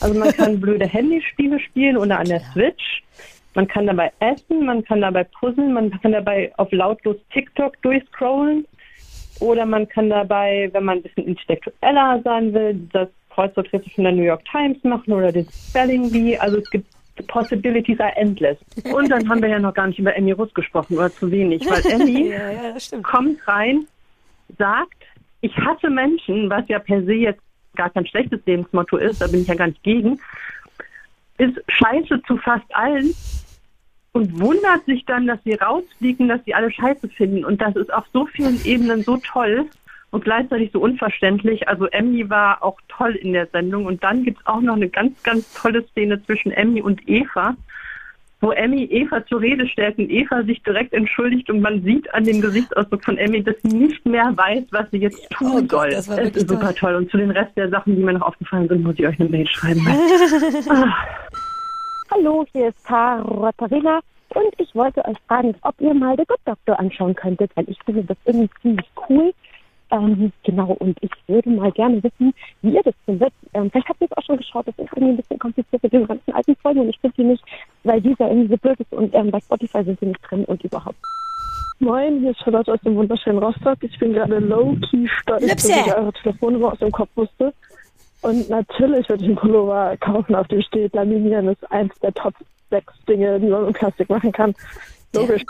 Also man kann blöde Handyspiele spielen oder an der Switch. Man kann dabei essen, man kann dabei puzzeln, man kann dabei auf lautlos TikTok durchscrollen. Oder man kann dabei, wenn man ein bisschen intellektueller sein will, das Kreuzworträtsel von der New York Times machen oder den Spelling Bee. Also es gibt the possibilities are endless. Und dann haben wir ja noch gar nicht über Emmy Russ gesprochen oder zu wenig, weil Emmy Ja, ja, kommt rein, sagt, ich hasse Menschen, was ja per se jetzt gar kein schlechtes Lebensmotto ist, da bin ich ja gar nicht gegen, ist scheiße zu fast allen und wundert sich dann, dass sie rausfliegen, dass sie alle scheiße finden. Und das ist auf so vielen Ebenen so toll und gleichzeitig so unverständlich. Also Emmy war auch toll in der Sendung. Und dann gibt's auch noch eine ganz, ganz tolle Szene zwischen Emmy und Eva, wo Emmy Eva zur Rede stellt und Eva sich direkt entschuldigt und man sieht an dem Gesichtsausdruck von Emmy, dass sie nicht mehr weiß, was sie jetzt tun Oh soll. das war es wirklich ist super toll. toll. Und zu den Rest der Sachen, die mir noch aufgefallen sind, muss ich euch eine Mail schreiben. Hallo, hier ist Katharina und ich wollte euch fragen, ob ihr mal The Good Doctor anschauen könntet, weil ich finde das irgendwie ziemlich cool. Ähm, genau, und ich würde mal gerne wissen, wie ihr das findet. Ähm, vielleicht habt ihr es auch schon geschaut, das ist irgendwie ein bisschen kompliziert mit den ganzen alten Folgen und ich finde die nicht, weil dieser irgendwie so blöd ist und ähm, bei Spotify sind sie nicht drin und überhaupt. Moin, hier ist Charlotte aus dem wunderschönen Rostock. Ich bin gerade low-key stolz, dass Lipse. ich eure Telefonnummer aus dem Kopf wusste. Und natürlich würde ich einen Pullover kaufen, auf dem steht, Laminieren ist eins der Top 6 Dinge, die man mit Plastik machen kann. Logisch.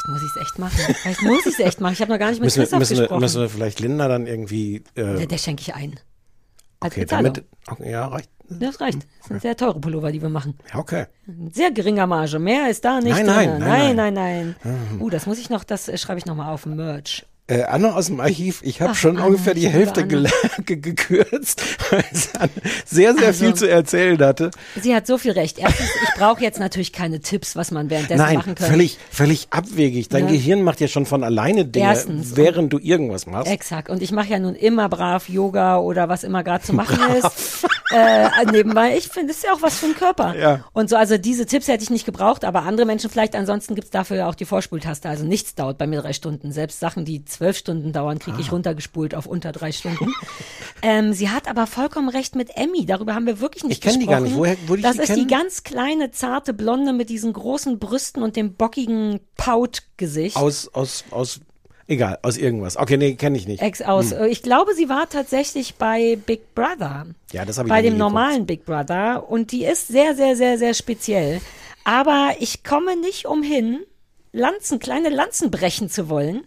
Vielleicht muss ich es echt machen. Vielleicht muss ich es echt machen. Ich habe noch gar nicht mit Müssen wir, Christoph müssen, wir, gesprochen. müssen wir vielleicht Linda dann irgendwie. Äh, der, der schenke ich ein. Als okay, Bezahlung. damit. Okay, ja, reicht. Das reicht. Das sind sehr teure Pullover, die wir machen. Okay. Sehr geringer Marge. Mehr ist da nicht Nein, drin. nein, nein, nein, nein, nein. Uh, das muss ich noch, das äh, schreibe ich noch mal auf. Merch. Äh, Anne aus dem Archiv, ich habe schon Anne, ungefähr die Hälfte gekürzt, weil es Anne sehr, sehr Also- viel zu erzählen hatte. Sie hat so viel recht. Erstens, ich brauche jetzt natürlich keine Tipps, was man währenddessen Nein, machen könnte. völlig, völlig abwegig. Dein Ne? Gehirn macht ja schon von alleine Dinge, Erstens. während du irgendwas machst. Exakt. Und ich mache ja nun immer brav Yoga oder was immer gerade zu machen ist. Äh, nebenbei. Ich finde, es ist ja auch was für den Körper. Ja. Und so, also diese Tipps hätte ich nicht gebraucht, aber andere Menschen vielleicht. Ansonsten gibt's dafür ja auch die Vorspultaste. Also nichts dauert bei mir drei Stunden. Selbst Sachen, die zwölf Stunden dauern, kriege Ah. ich runtergespult auf unter drei Stunden. ähm, sie hat aber vollkommen recht mit Emmy. Darüber haben wir wirklich nicht Ich kenn die gar gesprochen. nicht. Woher- würde ich das die ist die ganz kleine, zarte Blonde mit diesen großen Brüsten und dem bockigen Pautgesicht. Aus, aus, aus, egal, aus irgendwas. Okay, nee, kenne ich nicht. Ex aus. Hm. Ich glaube, sie war tatsächlich bei Big Brother. Ja, das habe ich Bei dem normalen Big Brother. Und die ist sehr, sehr, sehr, sehr speziell. Aber ich komme nicht umhin, Lanzen, kleine Lanzen brechen zu wollen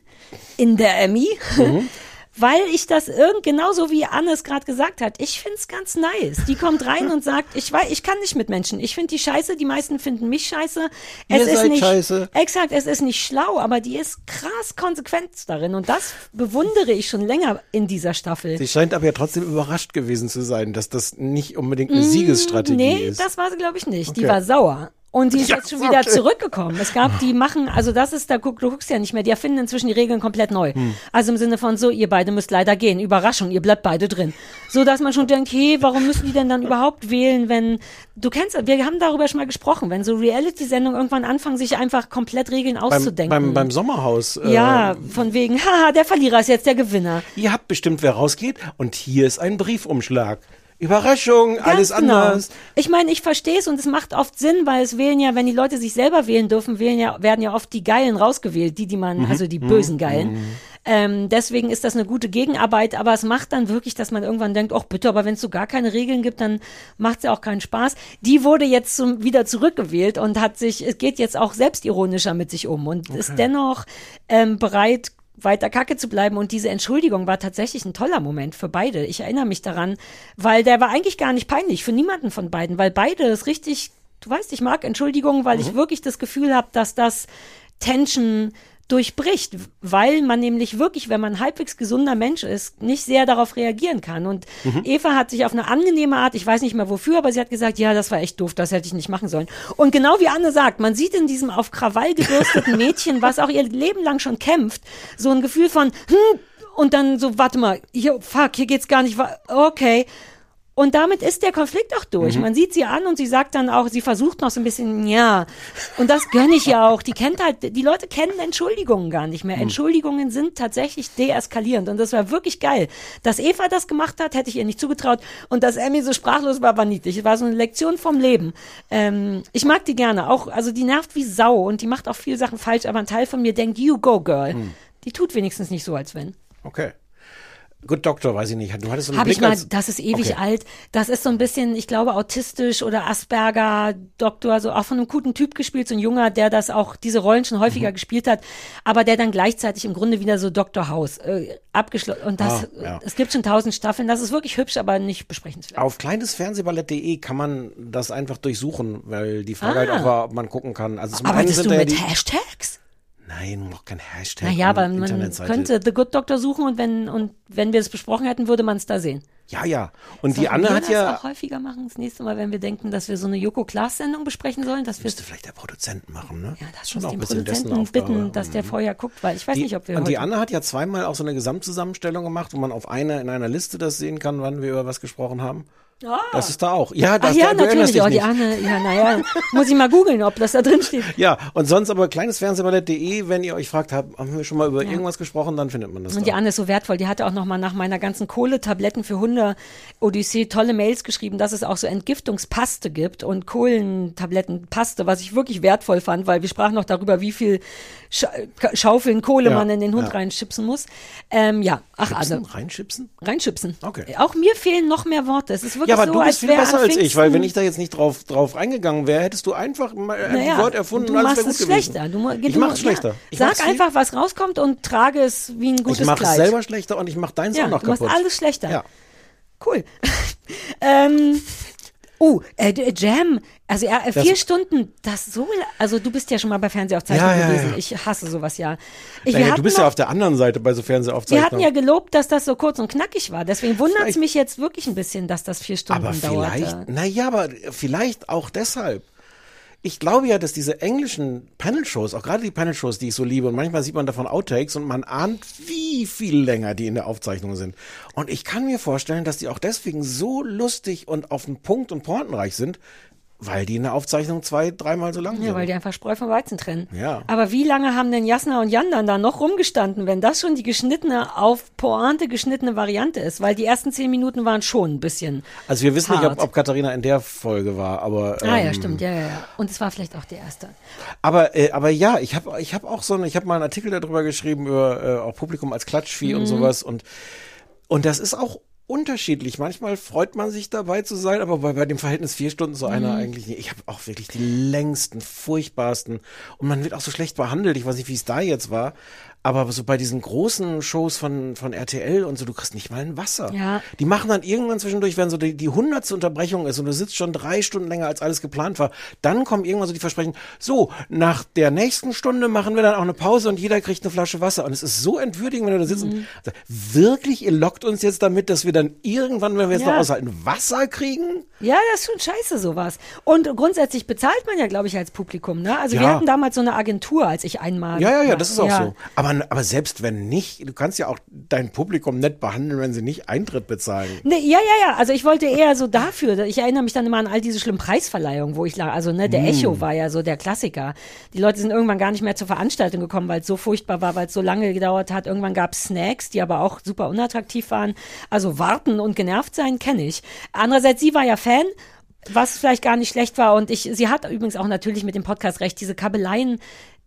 in der Emmy. Mhm. Weil ich das irgend genauso wie Anne es gerade gesagt hat, ich find's ganz nice. Die kommt rein und sagt, ich weiß, ich kann nicht mit Menschen. Ich finde die scheiße, die meisten finden mich scheiße. Es Ihr ist seid nicht scheiße. exakt, es ist nicht schlau, aber die ist krass konsequent darin und das bewundere ich schon länger in dieser Staffel. Sie scheint aber ja trotzdem überrascht gewesen zu sein, dass das nicht unbedingt eine Siegesstrategie Mm, Nee, ist. das war sie, glaube ich, nicht. Die Okay. war sauer. Und die ist Ja, jetzt schon wieder okay. zurückgekommen. Es gab, die machen, also das ist, da guck, du guckst ja nicht mehr, die erfinden inzwischen die Regeln komplett neu. Hm. Also im Sinne von so, ihr beide müsst leider gehen. Überraschung, ihr bleibt beide drin. So dass man schon denkt, hey, warum müssen die denn dann überhaupt wählen, wenn, du kennst, wir haben darüber schon mal gesprochen, wenn so Reality-Sendungen irgendwann anfangen, sich einfach komplett Regeln beim, auszudenken. beim, beim Sommerhaus. äh, ja, von wegen, haha, der Verlierer ist jetzt der Gewinner. Ihr habt bestimmt, wer rausgeht. Und hier ist ein Briefumschlag. Überraschung, alles Ganz genau. anders. Ich meine, ich verstehe es und es macht oft Sinn, weil es wählen ja, wenn die Leute sich selber wählen dürfen, wählen ja, werden ja oft die Geilen rausgewählt, die, die man, Mhm. also die bösen Geilen. Ähm, deswegen ist das eine gute Gegenarbeit, aber es macht dann wirklich, dass man irgendwann denkt, ach bitte, aber wenn es so gar keine Regeln gibt, dann macht es ja auch keinen Spaß. Die wurde jetzt zum, wieder zurückgewählt und hat sich, es geht jetzt auch selbstironischer mit sich um und ist dennoch ähm, bereit, weiter Kacke zu bleiben. Und diese Entschuldigung war tatsächlich ein toller Moment für beide. Ich erinnere mich daran, weil der war eigentlich gar nicht peinlich für niemanden von beiden, weil beide es richtig, du weißt, ich mag Entschuldigungen, weil ich wirklich das Gefühl habe, dass das Tension durchbricht, weil man nämlich wirklich, wenn man ein halbwegs gesunder Mensch ist, nicht sehr darauf reagieren kann. Und Eva hat sich auf eine angenehme Art, ich weiß nicht mehr wofür, aber sie hat gesagt, ja, das war echt doof, das hätte ich nicht machen sollen. Und genau wie Anne sagt, man sieht in diesem auf Krawall gebürsteten Mädchen, was auch ihr Leben lang schon kämpft, so ein Gefühl von, hm, und dann so, warte mal, hier, fuck, hier geht's gar nicht, okay. Und damit ist der Konflikt auch durch. Man sieht sie an und sie sagt dann auch, sie versucht noch so ein bisschen, ja. Und das gönne ich ja auch. Die kennt halt, die Leute kennen Entschuldigungen gar nicht mehr. Entschuldigungen sind tatsächlich deeskalierend. Und das war wirklich geil. Dass Eva das gemacht hat, hätte ich ihr nicht zugetraut. Und dass Emmy so sprachlos war, war niedlich. Es war so eine Lektion vom Leben. Ähm, ich mag die gerne. Auch, also die nervt wie Sau und die macht auch viele Sachen falsch, aber ein Teil von mir denkt, you go, girl. Die tut wenigstens nicht so, als wenn. Okay. Good Doctor, weiß ich nicht. Du hattest so einen Habe Blick ich mal, das ist ewig Okay. alt. Das ist so ein bisschen, ich glaube, autistisch oder Asperger Doktor, so auch von einem guten Typ gespielt, so ein Junger, der das auch, diese Rollen schon häufiger Mhm. gespielt hat, aber der dann gleichzeitig im Grunde wieder so Dr. House äh, abgeschlossen. Und das, Ah, ja. es gibt schon tausend Staffeln. Das ist wirklich hübsch, aber nicht besprechenswert. Auf kleinesfernsehballett.de kann man das einfach durchsuchen, weil die Frage Ah. halt auch war, ob man gucken kann. Also zum einen Arbeitest sind du mit die, Hashtags? Nein, noch kein Hashtag. Naja, aber man könnte The Good Doctor suchen und wenn, und wenn wir es besprochen hätten, würde man es da sehen. Ja, ja. Und die Sollten Anne wir hat das ja. auch häufiger machen. Das nächste Mal, wenn wir denken, dass wir so eine Joko Klaas Sendung besprechen sollen, dass wir Müsste vielleicht der Produzent machen, ne? Ja, das schon auch ein bisschen Produzenten bitten, dass der vorher guckt, weil ich weiß Die, nicht, ob wir und die. Anne hat ja zweimal auch so eine Gesamtzusammenstellung gemacht, wo man auf eine in einer Liste das sehen kann, wann wir über was gesprochen haben. Ah. Das ist da auch. Ja, das, Ach ja, da, natürlich. Oh, die. Anne, ja, naja, muss ich mal googeln, ob das da drin steht. Ja, und sonst aber kleinesfernsehballett.de, wenn ihr euch fragt, hab, haben wir schon mal über irgendwas gesprochen, dann findet man das Und die da. Anne ist so wertvoll. Die hatte auch noch mal nach meiner ganzen Kohletabletten für Hunde Odyssee tolle Mails geschrieben, dass es auch so Entgiftungspaste gibt und Kohlentablettenpaste, was ich wirklich wertvoll fand, weil wir sprachen noch darüber, wie viel Scha Schaufeln Kohle Ja, man in den Hund ja. reinschipsen muss. Ähm, ja, ach, Chipsen? also Reinschipsen? reinschipsen. Okay. Auch mir fehlen noch mehr Worte. Es ist wirklich Ja, aber so, du als bist viel besser als ich, weil wenn ich da jetzt nicht drauf, drauf eingegangen wäre, hättest du einfach mal ein Naja, Wort erfunden du und alles machst wäre es gut gewesen. schlechter. Du, mu- ich du, mach's schlechter. Ich Sag viel- einfach, was rauskommt und trage es wie ein gutes Ich mach's Kleid. selber schlechter und ich mach deins ja, auch noch du machst kaputt. alles schlechter. Ja. Cool. ähm, Oh, äh, Jam. Also ja, äh, Das- vier Stunden, das so, also du bist ja schon mal bei Fernsehaufzeichnungen Ja, ja, gewesen. ja. Ich hasse sowas ja. Ich, wir Naja, du bist ja noch- auf der anderen Seite bei so Fernsehaufzeichnungen. hatten ja gelobt, dass das so kurz und knackig war. Deswegen wundert es mich jetzt wirklich ein bisschen, dass das vier Stunden aber dauerte. vielleicht, naja, aber vielleicht auch deshalb. Ich glaube ja, dass diese englischen Panel-Shows, auch gerade die Panel-Shows, die ich so liebe, und manchmal sieht man davon Outtakes und man ahnt, wie viel länger die in der Aufzeichnung sind. Und ich kann mir vorstellen, dass die auch deswegen so lustig und auf den Punkt und pointenreich sind, weil die in der Aufzeichnung zwei, dreimal so lang sind. Ja, weil die einfach Spreu vom Weizen trennen. Ja. Aber wie lange haben denn Jasna und Jan dann da noch rumgestanden, wenn das schon die geschnittene, auf Pointe geschnittene Variante ist? Weil die ersten zehn Minuten waren schon ein bisschen. also wir wissen nicht, hart. ob, ob Katharina in der Folge war, aber Ah ja, ähm, stimmt, ja, ja, ja. Und es war vielleicht auch die erste. Aber, äh, aber ja, ich habe ich hab auch so eine, ich habe mal einen Artikel darüber geschrieben, über äh, auch Publikum als Klatschvieh Mhm. und sowas. Und, und das ist auch unterschiedlich. Manchmal freut man sich dabei zu sein, aber bei, bei dem Verhältnis vier Stunden so Mhm. einer eigentlich nicht. Ich habe auch wirklich die längsten, furchtbarsten und man wird auch so schlecht behandelt. Ich weiß nicht, wie es da jetzt war. Aber so bei diesen großen Shows von, von RTL und so, du kriegst nicht mal ein Wasser. Ja. Die machen dann irgendwann zwischendurch, wenn so die, die hundertste Unterbrechung ist und du sitzt schon drei Stunden länger, als alles geplant war, dann kommen irgendwann so die Versprechen, so, nach der nächsten Stunde machen wir dann auch eine Pause und jeder kriegt eine Flasche Wasser. Und es ist so entwürdigend, wenn du da sitzt und sagst, wirklich, ihr lockt uns jetzt damit, dass wir dann irgendwann, wenn wir jetzt Ja. noch aushalten, Wasser kriegen? Ja, das ist schon scheiße, sowas. Und grundsätzlich bezahlt man ja, glaube ich, als Publikum, ne? Also wir Ja. hatten damals so eine Agentur, als ich einmal. Ja, ja, ja, das ist auch so. Aber, aber selbst wenn nicht, du kannst ja auch dein Publikum nett behandeln, wenn sie nicht Eintritt bezahlen. Nee, ja, ja, ja. Also ich wollte eher so dafür. Ich erinnere mich dann immer an all diese schlimmen Preisverleihungen, wo ich lag. Also ne, der Mm. Echo war ja so der Klassiker. Die Leute sind irgendwann gar nicht mehr zur Veranstaltung gekommen, weil es so furchtbar war, weil es so lange gedauert hat. Irgendwann gab es Snacks, die aber auch super unattraktiv waren. Also warten und genervt sein kenne ich. Andererseits, sie war ja Fan. Was vielleicht gar nicht schlecht war und ich, sie hat übrigens auch natürlich mit dem Podcast recht, diese Kabeleien,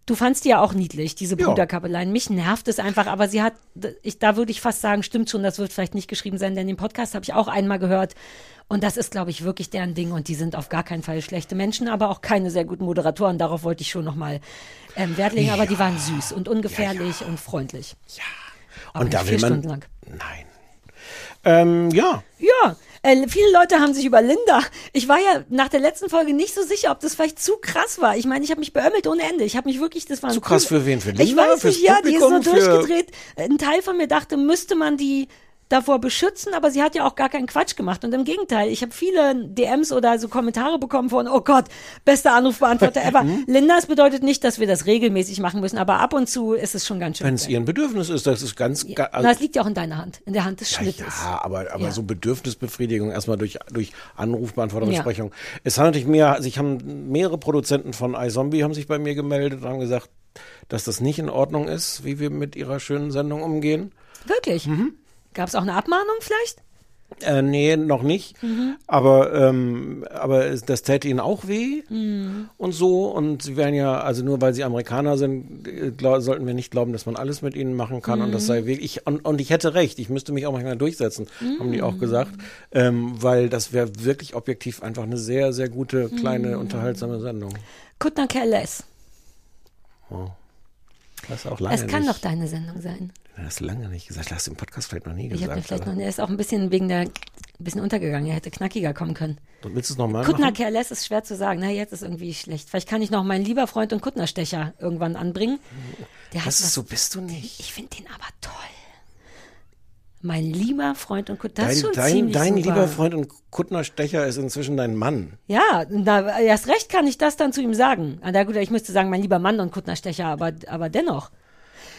Du fandst die ja auch niedlich, diese Ja. Bruderkabeleien. Mich nervt es einfach, aber sie hat, ich, da würde ich fast sagen, stimmt schon, das wird vielleicht nicht geschrieben sein, denn den Podcast habe ich auch einmal gehört. Und das ist, glaube ich, wirklich deren Ding. Und die sind auf gar keinen Fall schlechte Menschen, aber auch keine sehr guten Moderatoren. Darauf wollte ich schon nochmal ähm, Wert legen. Aber die waren süß und ungefährlich und freundlich. Ja. Aber Und da will vier man- Stunden lang. Nein. Ähm, ja. Ja, äh, viele Leute haben sich über Linda. Ich war ja nach der letzten Folge nicht so sicher, ob das vielleicht zu krass war. Ich meine, ich habe mich beömmelt ohne Ende. Ich habe mich wirklich, das war Zu krass cool- für wen? Für Ich Linda? weiß Fürs nicht, ja, die ist so Publikum? Durchgedreht. Ein Teil von mir dachte, müsste man die davor beschützen, aber sie hat ja auch gar keinen Quatsch gemacht. Und im Gegenteil, ich habe viele DMs oder so Kommentare bekommen von, oh Gott, bester Anrufbeantworter ever. Mhm. Linda, es bedeutet nicht, dass wir das regelmäßig machen müssen, aber ab und zu ist es schon ganz schön. Wenn es ihr ein Bedürfnis ist, das ist ganz, ga- Na, das liegt ja auch in deiner Hand, in der Hand des Ja, Schnittes. ja, aber, aber Ja. so Bedürfnisbefriedigung erstmal durch, durch Anrufbeantwortung, Ja. Besprechung. Es hat natürlich mehr, also ich haben mehrere Produzenten von iZombie haben sich bei mir gemeldet und haben gesagt, dass das nicht in Ordnung ist, wie wir mit ihrer schönen Sendung umgehen. Wirklich? Mhm. Gab es auch eine Abmahnung vielleicht? Äh, nee, noch nicht. Mhm. Aber, ähm, aber das täte ihnen auch weh Mhm. und so. Und sie wären ja, also nur weil sie Amerikaner sind, äh, glaub, sollten wir nicht glauben, dass man alles mit ihnen machen kann. Und das Mhm. sei wirklich. Ich, und, und ich hätte recht, ich müsste mich auch manchmal durchsetzen, haben die Mhm. auch gesagt. Ähm, weil das wäre wirklich objektiv einfach eine sehr, sehr gute, kleine, Mhm. unterhaltsame Sendung. Kuttner Careless. Wow. Das auch lange Es kann nicht. doch deine Sendung sein. Das hast du lange nicht gesagt. Hast du im Podcast vielleicht noch nie Ich gesagt. habe mir vielleicht noch, er ist auch ein bisschen wegen der, ein bisschen untergegangen. Er hätte knackiger kommen können. Willst du es nochmal machen? Careless ist schwer zu sagen. Na, jetzt ist irgendwie schlecht. Vielleicht kann ich noch meinen lieber Freund und Kuttnerstecher irgendwann anbringen. Der hat Das ist was, so bist du nicht. ich finde den aber toll. Mein lieber Freund und Kuttner. Das ist Dein, schon dein, ziemlich dein super. lieber Freund und Kuttner Stecher ist inzwischen dein Mann. Ja, da, erst recht kann ich das dann zu ihm sagen. Na gut, ich müsste sagen, mein lieber Mann und Kuttnerstecher, aber, aber dennoch.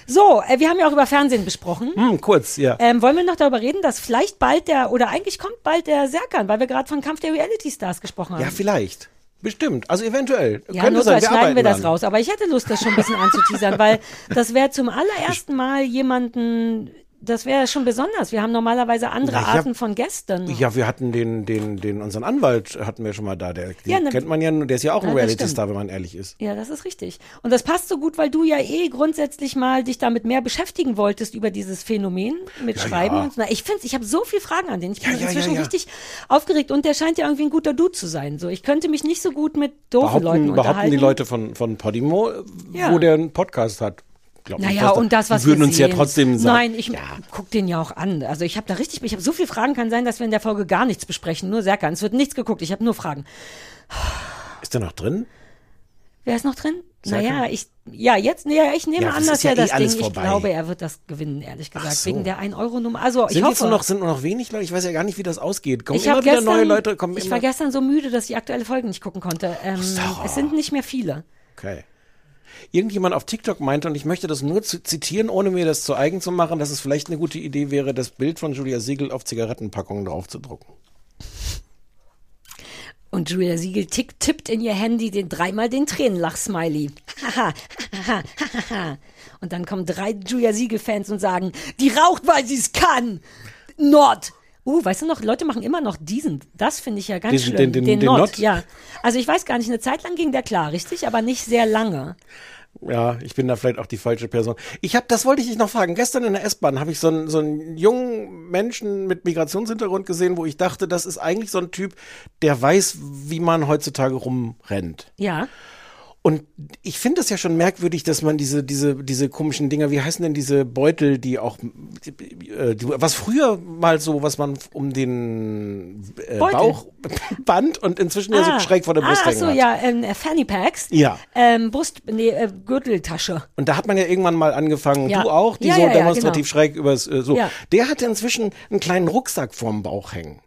So, äh, wir haben ja auch über Fernsehen besprochen. Hm, kurz, ja. Ähm, wollen wir noch darüber reden, dass vielleicht bald der, oder eigentlich kommt bald der Serkan, weil wir gerade von Kampf der Reality Stars gesprochen haben. Ja, vielleicht. Bestimmt. Also eventuell. Ja, Könnte sein, wir schneiden wir das dran. raus. Aber ich hätte Lust, das schon ein bisschen anzuteasern, weil das wäre zum allerersten Mal jemanden, das wäre schon besonders. Wir haben normalerweise andere hab- Arten von Gästen. Ja, wir hatten den, den, den, unseren Anwalt hatten wir schon mal da. Der, Ja, ne- kennt man ja, der ist ja auch ein Ja, Reality-Star, wenn man ehrlich ist. Ja, das ist richtig. Und das passt so gut, weil du ja eh grundsätzlich mal dich damit mehr beschäftigen wolltest über dieses Phänomen mit Ja, Schreiben. ja. Und so. Ich finde, ich habe so viele Fragen an den. Ich bin inzwischen richtig aufgeregt und der scheint ja irgendwie ein guter Dude zu sein. So, ich könnte mich nicht so gut mit doofen Leuten Behaupten, unterhalten. behaupten die Leute von, von Podimo, wo der einen Podcast hat. Glaube nicht. Naja, dass da- und das, was die würden wir uns sehen. ja trotzdem sagen. Nein, ich guck den ja auch an. Also ich habe da richtig, ich habe so viele Fragen. Kann sein, dass wir in der Folge gar nichts besprechen. Nur Serkan. Es wird nichts geguckt. Ich habe nur Fragen. Ist der noch drin? Wer ist noch drin? Serkan? Naja, ich, ja, jetzt, naja, ich nehme Ja, an, das dass ja ja eh das Ding, ich vorbei. glaube, er wird das gewinnen, ehrlich gesagt, so. wegen der 1-Euro-Nummer. Also, ich Sind jetzt hoffe. nur noch, sind nur noch wenig Leute? Ich weiß ja gar nicht, wie das ausgeht. Kommen ich immer wieder gestern, neue Leute? Kommen ich immer war gestern so müde, dass ich die aktuelle Folge nicht gucken konnte. Ähm, es sind nicht mehr viele. Okay. Irgendjemand auf TikTok meinte, und ich möchte das nur zitieren, ohne mir das zu eigen zu machen, dass es vielleicht eine gute Idee wäre, das Bild von Julia Siegel auf Zigarettenpackungen draufzudrucken. Und Julia Siegel tick, tippt in ihr Handy den dreimal den Tränenlach-Smiley. Haha, haha, haha. und dann kommen drei Julia Siegel-Fans und sagen, die raucht, weil sie es kann. Nord. Uh, weißt du noch, Leute machen immer noch diesen. Das finde ich ja ganz Diesen- schlimm. den- den- den Nord, Nord? ja. Also ich weiß gar nicht, eine Zeit lang ging der klar, richtig? Aber nicht sehr lange. Ja, ich bin da vielleicht auch die falsche Person. Ich habe, das wollte ich dich noch fragen. Gestern in der S-Bahn habe ich so einen, so einen jungen Menschen mit Migrationshintergrund gesehen, wo ich dachte, das ist eigentlich so ein Typ, der weiß, wie man heutzutage rumrennt. Ja. Und ich finde es ja schon merkwürdig, dass man diese, diese, diese komischen Dinger, wie heißen denn diese Beutel, die auch, äh, die, was früher mal so, was man um den äh. Bauch band und inzwischen ja so schräg vor der Brust ah, hängen so, hat. ja, ähm, Fanny Packs. Ja. Ähm, Brust, nee, äh, Gürteltasche. Und da hat man ja irgendwann mal angefangen, Ja. du auch, die Ja, so ja, ja, demonstrativ genau. schräg übers, äh, so. Ja. Der hatte inzwischen einen kleinen Rucksack vorm Bauch hängen.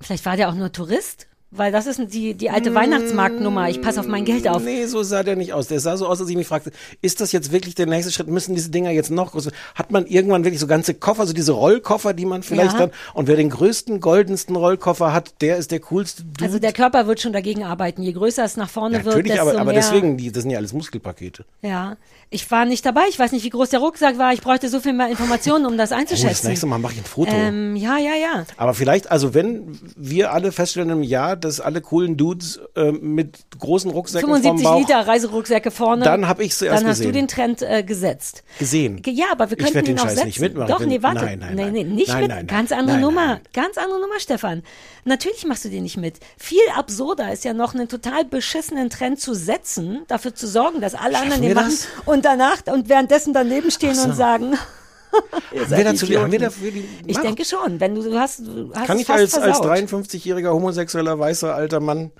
Vielleicht war der auch nur Tourist? Weil das ist die, die alte Weihnachtsmarktnummer. Ich passe auf mein Geld auf. Nee, so sah der nicht aus. Der sah so aus, als ich mich fragte, ist das jetzt wirklich der nächste Schritt? Müssen diese Dinger jetzt noch größer? Hat man irgendwann wirklich so ganze Koffer, so diese Rollkoffer, die man vielleicht Ja. dann, und wer den größten, goldensten Rollkoffer hat, der ist der coolste Dude. Also der Körper wird schon dagegen arbeiten. Je größer es nach vorne ja, wird, natürlich, desto aber, aber mehr. deswegen, die, das sind ja alles Muskelpakete. Ja. Ich war nicht dabei. Ich weiß nicht, wie groß der Rucksack war. Ich bräuchte so viel mehr Informationen, um das Oh, das einzuschätzen. nächste Mal mache ich ein Foto. ähm, ja, ja, ja. Aber vielleicht, also wenn wir alle feststellen im Jahr, dass alle coolen Dudes äh, mit großen Rucksäcken vom 75 Bauch Liter Reiserucksäcke vorne. Dann hab ich's zuerst Dann hast gesehen. du den Trend äh, gesetzt. gesehen. Ja, aber wir Ich könnten werd den ihn auch Scheiß setzen. nicht mitmachen. Doch, Ich nee, warte. Nein, nein, nee, nein. nee, nicht Nein, mit. nein, nein. Ganz andere Nein, Nummer. nein. Ganz andere Nummer, Stefan. Natürlich machst du den nicht mit. Viel absurder ist ja noch einen total beschissenen Trend zu setzen, dafür zu sorgen, dass alle anderen wir den machen das? und danach und währenddessen daneben stehen so. und sagen. Haben wir, dazu, haben wir dafür die ich Macht? denke schon, wenn du, du hast, du hast Kann ich als, als versaut. 53-jähriger homosexueller weißer alter Mann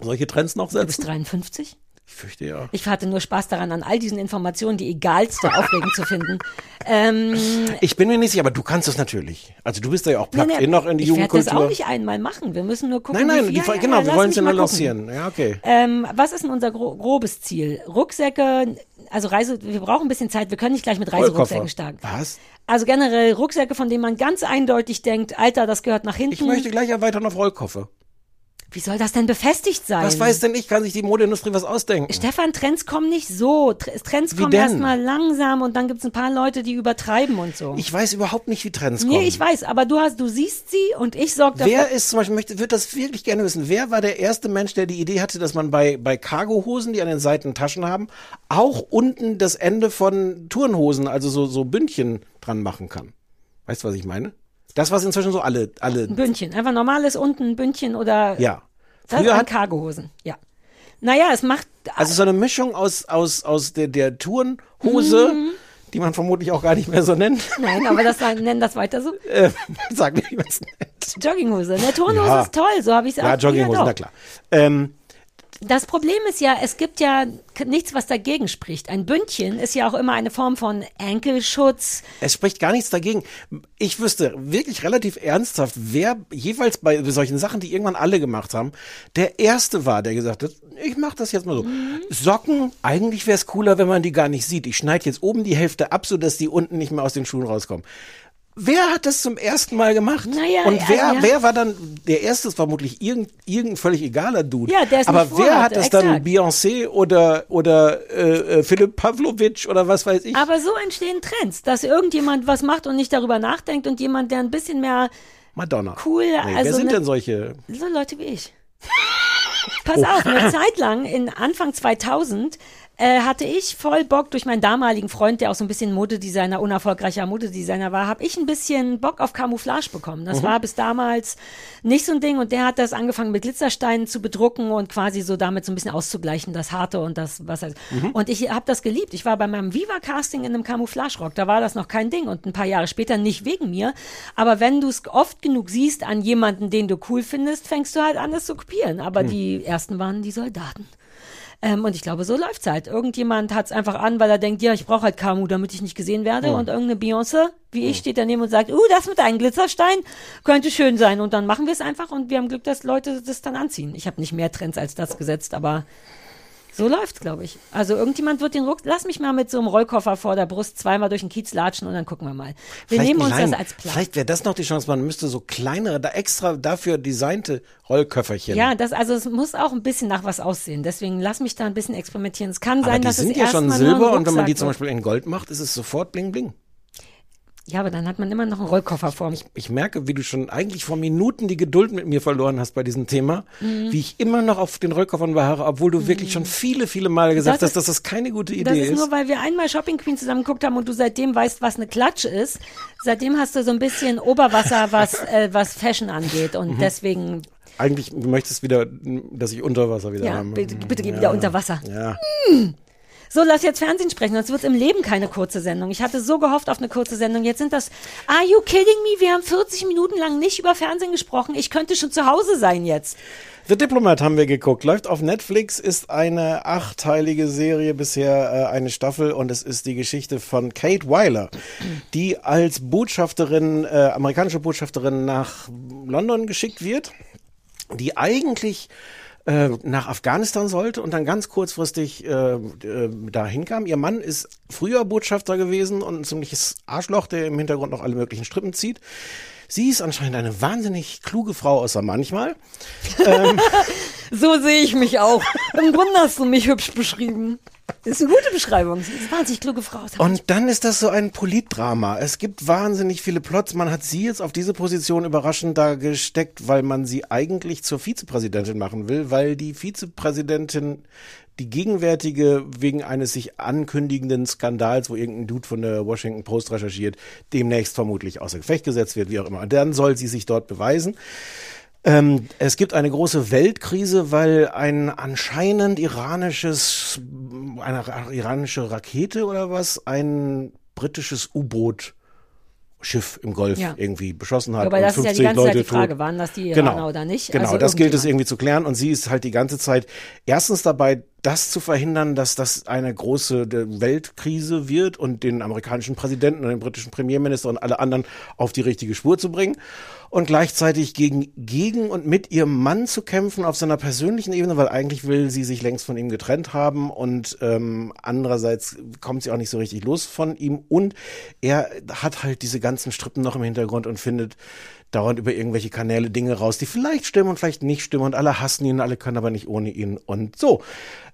solche Trends noch Du bist setzen? 53? Ich fürchte ja. Ich hatte nur Spaß daran, an all diesen Informationen die egalste aufregend zu finden. Ähm, Ich bin mir nicht sicher, aber du kannst es natürlich. Also du bist ja auch nee, plugged nee, in noch in die ich werde das Jugendkultur. auch nicht einmal machen. Wir müssen nur gucken, nein, nein, die, genau, wir lass wollen es ja nur lancieren. Ja, okay. Ähm, was ist denn unser gro grobes Ziel? Rucksäcke, also Reise, wir brauchen ein bisschen Zeit, wir können nicht gleich mit Reiserucksäcken starten. Was? Also generell Rucksäcke, von denen man ganz eindeutig denkt, Alter, das gehört nach hinten. Ich möchte gleich erweitern auf Rollkoffer. Wie soll das denn befestigt sein? Was weiß denn ich? Kann sich die Modeindustrie was ausdenken? Stefan, Trends kommen nicht so. Tr- Trends kommen erstmal langsam und dann gibt's ein paar Leute, die übertreiben und so. Ich weiß überhaupt nicht, wie Trends kommen. nee, ich weiß, aber du hast, du siehst sie und ich sorge dafür. Wer ist zum Beispiel, möchte, wird das wirklich gerne wissen, wer war der erste Mensch, der die Idee hatte, dass man bei, bei Cargohosen, die an den Seiten Taschen haben, auch unten das Ende von Turnhosen, also so, so Bündchen dran machen kann? Weißt du, was ich meine? Das, was inzwischen so alle, alle, Ein Bündchen, einfach normales unten ein Bündchen oder ja. das Früher hat, Cargohosen. Ja. Naja, es macht also so eine Mischung aus, aus, aus der, der Turnhose, Mhm. die man vermutlich auch gar nicht mehr so nennt. Nein, aber das nennen das weiter so. äh, sag mir, wie man es nennt. Jogginghose. Eine Turnhose Ja. ist toll, so habe ich es auch. Ja, Jogginghose, na klar. Ähm, Das Problem ist ja, es gibt ja nichts, was dagegen spricht. Ein Bündchen ist ja auch immer eine Form von Enkelschutz. Es spricht gar nichts dagegen. Ich wüsste wirklich relativ ernsthaft, wer jeweils bei solchen Sachen, die irgendwann alle gemacht haben, der erste war, der gesagt hat, ich mache das jetzt mal so. Socken, eigentlich wäre es cooler, wenn man die gar nicht sieht. Ich schneide jetzt oben die Hälfte ab, so dass die unten nicht mehr aus den Schuhen rauskommen. Wer hat das zum ersten Mal gemacht? Naja, Und wer, ja, ja. wer war dann, der erste ist vermutlich irgendein, irgendein völlig egaler Dude. Ja, der es Aber wer hat das dann? exakt. Beyoncé oder, oder äh, äh, Philipp Pavlovic oder was weiß ich? Aber so entstehen Trends, dass irgendjemand was macht und nicht darüber nachdenkt und jemand, der ein bisschen mehr Madonna. cool, Nee, also wer sind ne- denn solche? so Leute wie ich. Pass auf, eine Zeit lang, in Anfang 2000, äh, hatte ich voll Bock durch meinen damaligen Freund, der auch so ein bisschen Modedesigner, unerfolgreicher Modedesigner war, habe ich ein bisschen Bock auf Camouflage bekommen. Das Mhm. war bis damals nicht so ein Ding und der hat das angefangen mit Glitzersteinen zu bedrucken und quasi so damit so ein bisschen auszugleichen, das Harte und das was heißt. Mhm. Und ich habe das geliebt. Ich war bei meinem Viva Casting in einem Camouflage-Rock, da war das noch kein Ding und ein paar Jahre später nicht wegen mir, aber wenn du es oft genug siehst an jemanden, den du cool findest, fängst du halt an, das zu kopieren. Aber Hm. die ersten waren die Soldaten. Ähm, und ich glaube, so läuft's halt. Irgendjemand hat's einfach an, weil er denkt, ja, ich brauche halt Kamu, damit ich nicht gesehen werde. Hm. Und irgendeine Beyoncé, wie ich, steht daneben und sagt, uh, das mit einem Glitzerstein könnte schön sein. Und dann machen wir es einfach und wir haben Glück, dass Leute das dann anziehen. Ich habe nicht mehr Trends als das gesetzt, aber so läuft's, glaube ich. Also irgendjemand wird den Ruck, lass mich mal mit so einem Rollkoffer vor der Brust zweimal durch den Kiez latschen und dann gucken wir mal. Wir Vielleicht nehmen uns klein- das als Plan. Vielleicht wäre das noch die Chance, man müsste so kleinere, da extra dafür designte Rollköfferchen. Ja, das, also es muss auch ein bisschen nach was aussehen. Deswegen lass mich da ein bisschen experimentieren. Es kann aber sein, die dass sind es ja schon Silber und wenn man die Rucksack zum. Beispiel in Gold macht, ist es sofort bling bling. Ja, aber dann hat man immer noch einen Rollkoffer vor mich. Ich merke, wie du schon eigentlich vor Minuten die Geduld mit mir verloren hast bei diesem Thema, Mhm. wie ich immer noch auf den Rollkoffern beharre, obwohl du wirklich schon viele, viele Male gesagt Das hast, dass das keine gute Das Idee ist nur, weil wir einmal Shopping Queen zusammen geguckt haben und du seitdem weißt, was eine Klatsch ist. Seitdem hast du so ein bisschen Oberwasser, was, äh, was Fashion angeht. Und Mhm. deswegen, Eigentlich, du möchtest wieder, dass ich unter Wasser wieder Ja, habe. bitte- bitte geh wieder unter Wasser. Ja. hm. So lass jetzt Fernsehen sprechen, sonst wird im Leben keine kurze Sendung. Ich hatte so gehofft auf eine kurze Sendung. Jetzt sind das, are you kidding me? Wir haben 40 Minuten lang nicht über Fernsehen gesprochen. Ich könnte schon zu Hause sein jetzt. The Diplomat haben wir geguckt, läuft auf Netflix, ist eine achteilige Serie, bisher äh, eine Staffel und es ist die Geschichte von Kate Weiler, die als Botschafterin, äh, amerikanische Botschafterin nach London geschickt wird, die eigentlich äh, nach Afghanistan sollte und dann ganz kurzfristig äh, äh, dahin kam. Ihr Mann ist früher Botschafter gewesen und ein ziemliches Arschloch, der im Hintergrund noch alle möglichen Strippen zieht. Sie ist anscheinend eine wahnsinnig kluge Frau, außer manchmal. ähm, So sehe ich mich auch. Im Grunde hast du mich hübsch beschrieben. Das ist eine gute Beschreibung. Sie ist eine wahnsinnig kluge Frau. Und dann ist das so ein Politdrama. Es gibt wahnsinnig viele Plots. Man hat sie jetzt auf diese Position überraschend da gesteckt, weil man sie eigentlich zur Vizepräsidentin machen will, weil die Vizepräsidentin die gegenwärtige wegen eines sich ankündigenden Skandals, wo irgendein Dude von der Washington Post recherchiert, demnächst vermutlich außer Gefecht gesetzt wird, wie auch immer. Und dann soll sie sich dort beweisen. Ähm, es gibt eine große Weltkrise, weil ein anscheinend iranisches, eine ra- iranische Rakete oder was, ein britisches U-Boot Schiff im Golf Ja. irgendwie beschossen hat. Aber das ist ja die 50 ganze Zeit Leute die Frage, tot. waren das die Genau. Iraner oder nicht? Genau, Also das gilt es irgendwie zu klären und sie ist halt die ganze Zeit erstens dabei, das zu verhindern, dass das eine große äh, Weltkrise wird und den amerikanischen Präsidenten und den britischen Premierminister und alle anderen auf die richtige Spur zu bringen und gleichzeitig gegen, gegen und mit ihrem Mann zu kämpfen auf seiner persönlichen Ebene, weil eigentlich will sie sich längst von ihm getrennt haben und ähm, andererseits kommt sie auch nicht so richtig los von ihm und er hat halt diese ganzen Strippen noch im Hintergrund und findet dauernd über irgendwelche Kanäle Dinge raus, die vielleicht stimmen und vielleicht nicht stimmen und alle hassen ihn, alle können aber nicht ohne ihn und so.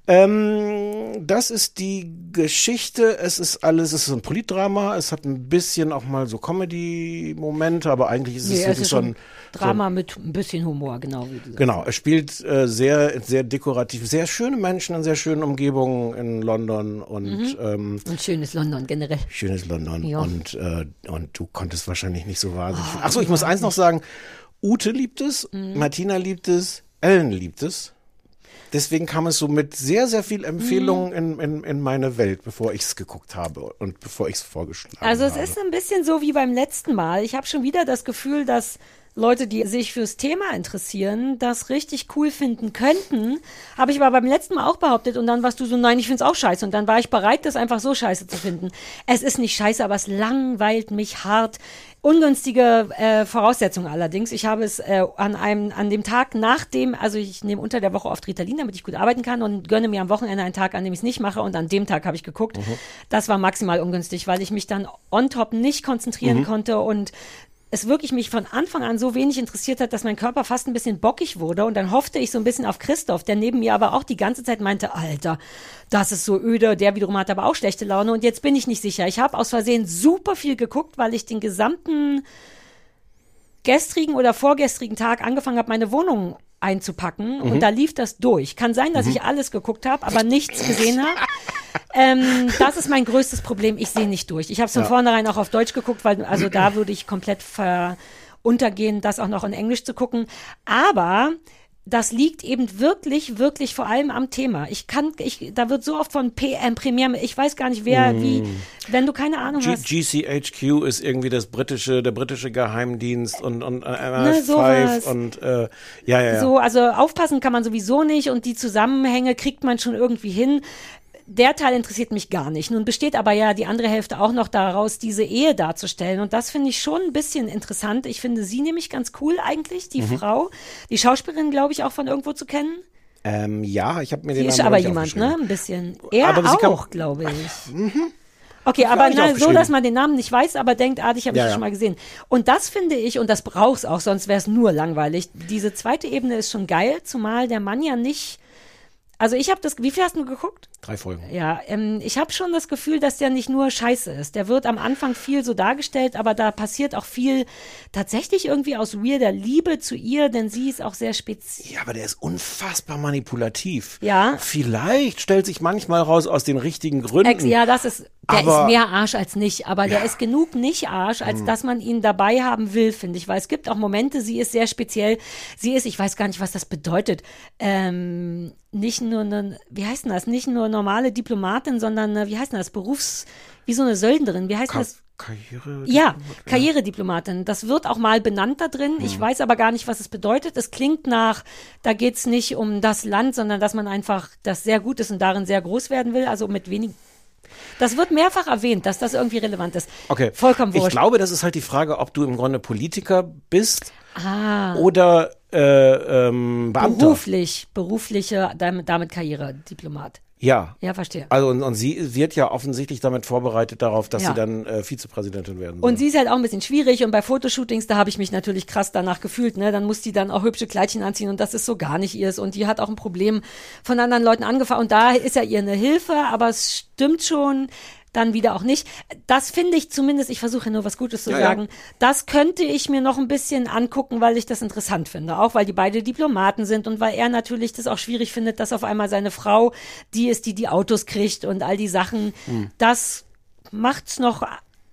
Ähm, das ist die Geschichte. Es ist alles, es ist ein Politdrama. Es hat ein bisschen auch mal so Comedy-Momente, aber eigentlich ist es Nee, es wirklich ist so schon ein Drama mit ein bisschen Humor, genau wie du. Genau, es spielt äh, sehr, sehr dekorativ, sehr schöne Menschen in sehr schönen Umgebungen in London und Mhm. ähm, Und schönes London generell. schönes London. Ja. Und, äh, und du konntest wahrscheinlich nicht so wahnsinnig. Ach so, ich muss eins noch sagen. Ute liebt es, Mhm. Martina liebt es, Ellen liebt es. Deswegen kam es so mit sehr, sehr viel Empfehlungen Mhm. in, in, in meine Welt, bevor ich es geguckt habe und bevor ich es vorgeschlagen Also es habe. ist ein bisschen so wie beim letzten Mal. Ich habe schon wieder das Gefühl, dass Leute, die sich fürs Thema interessieren, das richtig cool finden könnten. Habe ich aber beim letzten Mal auch behauptet und dann warst du so, nein, ich find's auch scheiße. Und dann war ich bereit, das einfach so scheiße zu finden. Es ist nicht scheiße, aber es langweilt mich hart. Ungünstige äh, Voraussetzungen allerdings. Ich habe es äh, an einem, an dem Tag nach dem, also ich nehme unter der Woche oft Ritalin, damit ich gut arbeiten kann und gönne mir am Wochenende einen Tag, an dem ich es nicht mache und an dem Tag habe ich geguckt. Das war maximal ungünstig, weil ich mich dann on top nicht konzentrieren Mhm. konnte und es wirklich mich von Anfang an so wenig interessiert hat, dass mein Körper fast ein bisschen bockig wurde und dann hoffte ich so ein bisschen auf Christoph, der neben mir aber auch die ganze Zeit meinte, Alter, das ist so öde, der wiederum hat aber auch schlechte Laune und jetzt bin ich nicht sicher. Ich habe aus Versehen super viel geguckt, weil ich den gesamten gestrigen oder vorgestrigen Tag angefangen habe, meine Wohnung einzupacken Mhm. und da lief das durch. Kann sein, dass Mhm. ich alles geguckt habe, aber nichts gesehen habe. Ähm, das ist mein größtes Problem. Ich sehe nicht durch. Ich habe es von Ja. vornherein auch auf Deutsch geguckt, weil also da würde ich komplett ver untergehen, das auch noch in Englisch zu gucken. Aber das liegt eben wirklich, wirklich vor allem am Thema. Ich kann, ich, da wird so oft von PM Premiere, ich weiß gar nicht wer, Mm. wie, wenn du keine Ahnung G hast. GCHQ ist irgendwie das britische, der britische Geheimdienst und, und äh, Ne, MI5 sowas. und äh, ja, ja, ja. So, also aufpassen kann man sowieso nicht und die Zusammenhänge kriegt man schon irgendwie hin. Der Teil interessiert mich gar nicht. Nun besteht aber ja die andere Hälfte auch noch daraus, diese Ehe darzustellen. Und das finde ich schon ein bisschen interessant. Ich finde sie nämlich ganz cool eigentlich, die Mhm. Frau. Die Schauspielerin, glaube ich, auch von irgendwo zu kennen. Ähm, ja, ich habe mir Die den ist Namen aber nicht jemand, ne? Ein bisschen. Er Aber sie auch, glaube ich. Mhm. Okay, ich aber na, so, dass man den Namen nicht weiß, aber denkt, ah, dich habe ich Ja, ja, ja. schon mal gesehen. Und das finde ich, und das brauch's auch, sonst wäre es nur langweilig. Diese zweite Ebene ist schon geil, zumal der Mann ja nicht. Also ich habe das, wie viel hast du geguckt? Drei Folgen. Ja, ähm, ich habe schon das Gefühl, dass der nicht nur scheiße ist. Der wird am Anfang viel so dargestellt, aber da passiert auch viel tatsächlich irgendwie aus weirder Liebe zu ihr, denn sie ist auch sehr speziell. Ja, aber der ist unfassbar manipulativ. Ja. Vielleicht stellt sich manchmal raus aus den richtigen Gründen. Ex, ja, das ist, der Aber- ist mehr Arsch als nicht, aber der ist genug nicht Arsch, als Hm. dass man ihn dabei haben will, finde ich. Weil es gibt auch Momente, sie ist sehr speziell. Sie ist, ich weiß gar nicht, was das bedeutet, ähm, nicht nur eine, wie heißt denn das, nicht nur normale Diplomatin, sondern, eine, wie heißt denn das, Berufs, wie so eine Söldnerin, wie heißt Ka das? Karriere. Ja, Karrierediplomatin. Das wird auch mal benannt da drin. Hm. Ich weiß aber gar nicht, was es bedeutet. Es klingt nach, da geht's nicht um das Land, sondern dass man einfach das sehr gut ist und darin sehr groß werden will, also mit wenig. Das wird mehrfach erwähnt, dass das irgendwie relevant ist. Okay. Vollkommen Ich wurscht. glaube, das ist halt die Frage, ob du im Grunde Politiker bist ah, oder äh, ähm, Beamter. beruflich, berufliche, damit, damit Karrierediplomat. Ja. Ja, verstehe. Also und, und sie wird ja offensichtlich damit vorbereitet darauf, dass Ja. sie dann äh, Vizepräsidentin werden Und soll. sie ist halt auch ein bisschen schwierig und bei Fotoshootings, da habe ich mich natürlich krass danach gefühlt, ne? Dann muss die dann auch hübsche Kleidchen anziehen und das ist so gar nicht ihrs und die hat auch ein Problem von anderen Leuten angefangen und da ist ja ihr eine Hilfe, aber es stimmt schon dann wieder auch nicht. Das finde ich zumindest, ich versuche nur was Gutes zu Ja, ja. sagen, das könnte ich mir noch ein bisschen angucken, weil ich das interessant finde. Auch weil die beide Diplomaten sind und weil er natürlich das auch schwierig findet, dass auf einmal seine Frau die ist, die die Autos kriegt und all die Sachen. Hm. Das macht's noch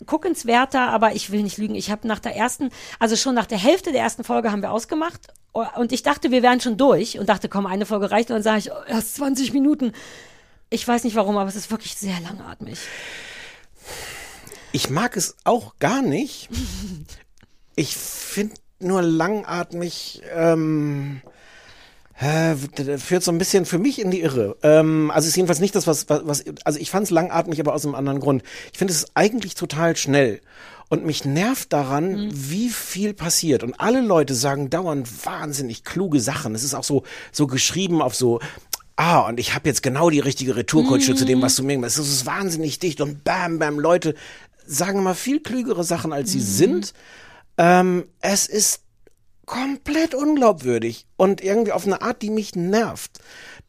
guckenswerter, aber ich will nicht lügen. Ich habe nach der ersten, also schon nach der Hälfte der ersten Folge haben wir ausgemacht und ich dachte, wir wären schon durch und dachte, komm, eine Folge reicht und dann sage ich, oh, erst 20 Minuten. Ich weiß nicht warum, aber es ist wirklich sehr langatmig. Ich mag es auch gar nicht. Ich finde nur langatmig, ähm, äh, führt so ein bisschen für mich in die Irre. Ähm, also es ist jedenfalls nicht das, was, was, was also ich fand es langatmig, aber aus einem anderen Grund. Ich finde es eigentlich total schnell. Und mich nervt daran, wie viel passiert. Und alle Leute sagen dauernd wahnsinnig kluge Sachen. Es ist auch so, so geschrieben auf so, ah, und ich habe jetzt genau die richtige Retourkutsche zu dem, was du mir Es ist wahnsinnig dicht und bam, bam, Leute sagen immer viel klügere Sachen, als sie sind. Ähm, es ist komplett unglaubwürdig und irgendwie auf eine Art, die mich nervt.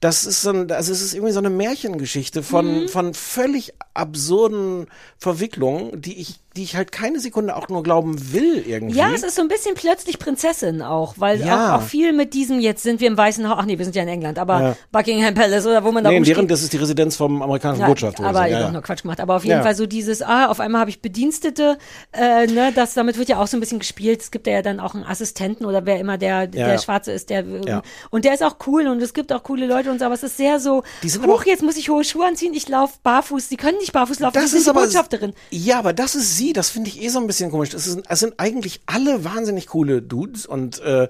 Das ist so ein, also es ist irgendwie so eine Märchengeschichte von, von völlig absurden Verwicklungen, die ich, die ich halt keine Sekunde auch nur glauben will irgendwie. Ja, es ist so ein bisschen plötzlich Prinzessin auch, weil Ja. auch, auch viel mit diesem, jetzt sind wir im Weißen Haus, ach nee, wir sind ja in England, aber Ja. Buckingham Palace oder wo man da nee, rumsteht. deren, das ist die Residenz vom amerikanischen Ja, Botschafter. aber ich so. habe ja, nur ja. Quatsch gemacht. Aber auf jeden Ja. Fall so dieses, ah, auf einmal habe ich Bedienstete, äh, ne, das, damit wird ja auch so ein bisschen gespielt. Es gibt ja dann auch einen Assistenten oder wer immer der, der ja. Schwarze ist, der, Ja. und der ist auch cool und es gibt auch coole Leute und so, aber es ist sehr so, Die sind auch- jetzt muss ich hohe Schuhe anziehen, ich laufe barfuß, die können nicht barfuß laufen, Das sind ist die Botschafterin. Ja, aber das ist sie. Das finde ich eh so ein bisschen komisch. Es, ist, es sind eigentlich alle wahnsinnig coole Dudes und äh,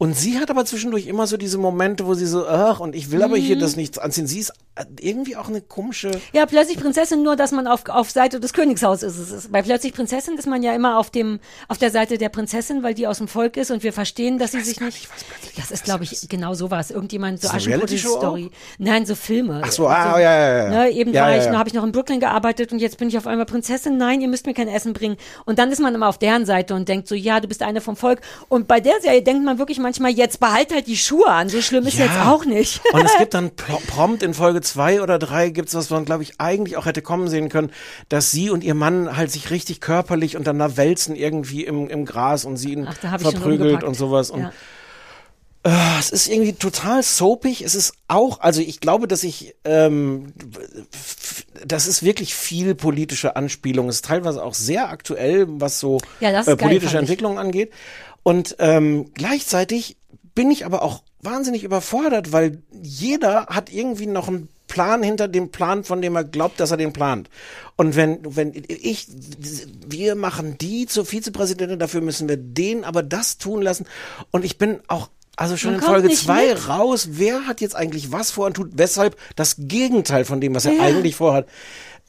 und sie hat aber zwischendurch immer so diese Momente, wo sie so, ach, und ich will aber hier Mhm. das nicht anziehen. Sie ist irgendwie auch eine komische. Ja, plötzlich Prinzessin, nur dass man auf, auf Seite des Königshauses ist. Es ist. Bei plötzlich Prinzessin ist man ja immer auf dem, auf der Seite der Prinzessin, weil die aus dem Volk ist und wir verstehen, dass sie sich nicht. das ist, glaube ich, genau sowas. Irgendjemand so Ist Aschenputtel-Story. Nein, so Filme. Ach so, ah, ja, ja, ja. Ne, eben Ja, war ja, ich, ja. habe ich noch in Brooklyn gearbeitet und jetzt bin ich auf einmal Prinzessin. Nein, ihr müsst mir kein Essen bringen. Und dann ist man immer auf deren Seite und denkt so, ja, du bist eine vom Volk. Und bei der Serie denkt man wirklich manchmal, jetzt behalt halt die Schuhe an. So schlimm ist jetzt auch nicht. Und es gibt dann prompt in Folge zwei oder drei gibt's was man, glaube ich, eigentlich auch hätte kommen sehen können, dass sie und ihr Mann halt sich richtig körperlich und dann da wälzen irgendwie im, im Gras und sie ihn Ach, verprügelt und sowas. Und Ja. äh, es ist irgendwie total soapig. Es ist auch, also ich glaube, dass ich ähm, das ist wirklich viel politische Anspielung. Es ist teilweise auch sehr aktuell, was so Ja, äh, geil, politische fand ich. Entwicklungen angeht. Und ähm, gleichzeitig bin ich aber auch wahnsinnig überfordert, weil jeder hat irgendwie noch einen Plan hinter dem Plan, von dem er glaubt, dass er den plant. Und wenn, wenn ich, wir machen die zur Vizepräsidentin, dafür müssen wir den aber das tun lassen. Und ich bin auch, also schon Man in Folge zwei mit. raus, wer hat jetzt eigentlich was vor und tut weshalb das Gegenteil von dem, was er Ja. eigentlich vorhat.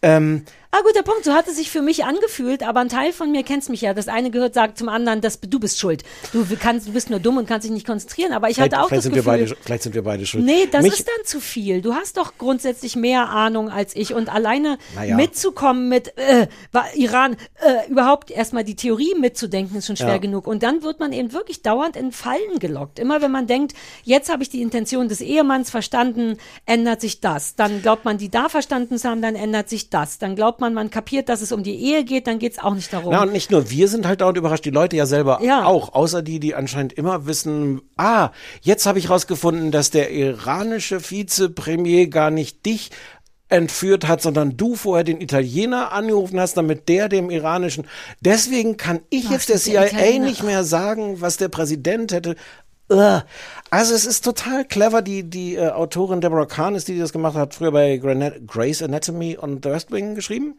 Ähm, Ah, guter Punkt. So hat es sich für mich angefühlt, aber ein Teil von mir kennst mich ja. Das eine gehört, sagt zum anderen, dass du bist schuld. Du kannst, du bist nur dumm und kannst dich nicht konzentrieren. Aber ich vielleicht, hatte auch vielleicht das sind Gefühl. wir beide, vielleicht sind wir beide schuld. Nee, das Mich- ist dann zu viel. Du hast doch grundsätzlich mehr Ahnung als ich und alleine Naja. mitzukommen mit äh, Iran, äh, überhaupt erstmal die Theorie mitzudenken, ist schon schwer Ja. genug. Und dann wird man eben wirklich dauernd in Fallen gelockt. Immer wenn man denkt, jetzt habe ich die Intention des Ehemanns verstanden, ändert sich das. Dann glaubt man, die da verstanden zu haben, dann ändert sich das. Dann glaubt man, man kapiert, dass es um die Ehe geht, dann geht es auch nicht darum. Na, und nicht nur wir sind halt dauernd überrascht, die Leute ja selber Ja. auch, außer die, die anscheinend immer wissen, ah, jetzt habe ich rausgefunden, dass der iranische Vizepremier gar nicht dich entführt hat, sondern du vorher den Italiener angerufen hast, damit der dem iranischen. Deswegen kann ich Ach, jetzt der der CIA Italiener. nicht mehr sagen, was der Präsident hätte. Ugh. Also es ist total clever, die, die äh, Autorin Deborah Kahn ist die, die das gemacht hat, früher bei Grey's Anatomy und The West Wing geschrieben.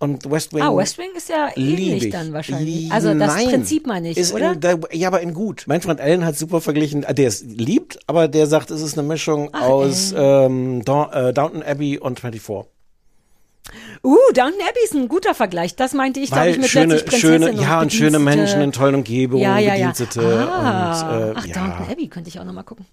Und West Wing. Ah, West Wing ist ja ähnlich ich. dann wahrscheinlich. Li- Also das Nein. Prinzip meine ich, oder? In, der, ja, aber in gut. Mein Freund Ellen hat super verglichen. äh, Der ist liebt, aber der sagt, es ist eine Mischung Ach, aus ähm, äh, Downton Abbey und 24. Uh, Downton Abbey ist ein guter Vergleich. Das meinte ich, glaube ich, mit schöne, plötzlich schöne, ja, und schöne. Menschen in tollen Umgebungen, ja, ja, ja. Bedienstete Ah, und äh, ach, ja. Downton Abbey könnte ich auch nochmal gucken.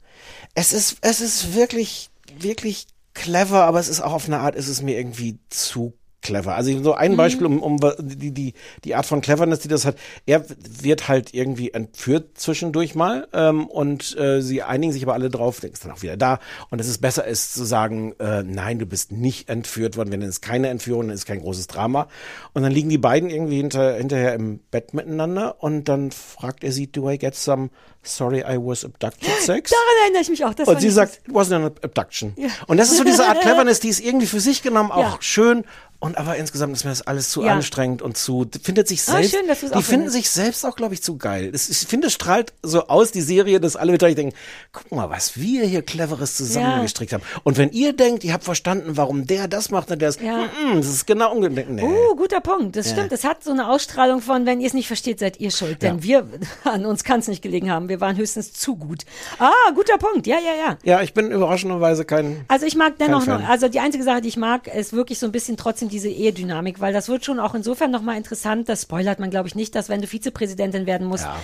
Es ist, es ist wirklich, wirklich clever, aber es ist auch auf eine Art, ist es mir irgendwie zu clever. Also so ein Mhm. Beispiel, um, um die, die, die Art von Cleverness, die das hat. Er wird halt irgendwie entführt zwischendurch mal ähm, und äh, sie einigen sich aber alle drauf, der ist dann auch wieder da und es ist besser ist zu sagen, äh, nein, du bist nicht entführt worden, wenn es keine Entführung, dann ist kein großes Drama. Und dann liegen die beiden irgendwie hinter, hinterher im Bett miteinander und dann fragt er sie, do I get some sorry I was abducted sex? Daran erinnere ich mich auch. Das und sie sagt, it wasn't an abduction. Und das ist so diese Art Cleverness, die ist irgendwie für sich genommen auch Ja. schön. Und aber insgesamt ist mir das alles zu Ja. anstrengend und zu, findet sich Ah, selbst, schön, dass die finden findest. sich selbst auch, glaube ich, zu geil. Das, ich finde, es strahlt so aus, die Serie, dass alle wieder denken, guck mal, was wir hier Cleveres zusammengestrickt haben. Und wenn ihr denkt, ihr habt verstanden, warum der das macht und der ist, Ja. mm, das ist genau umgedeckt. Nee. Uh, guter Punkt. Das Ja. stimmt. Es hat so eine Ausstrahlung von, wenn ihr es nicht versteht, seid ihr schuld. Denn Ja. wir, an uns kann es nicht gelegen haben. Wir waren höchstens zu gut. Ah, guter Punkt. Ja, ja, ja. Ja, ich bin überraschenderweise kein, Also ich mag dennoch noch, also die einzige Sache, die ich mag, ist wirklich so ein bisschen trotzdem diese Ehedynamik, weil das wird schon auch insofern nochmal interessant, das spoilert man glaube ich nicht, dass wenn du Vizepräsidentin werden musst, Ja.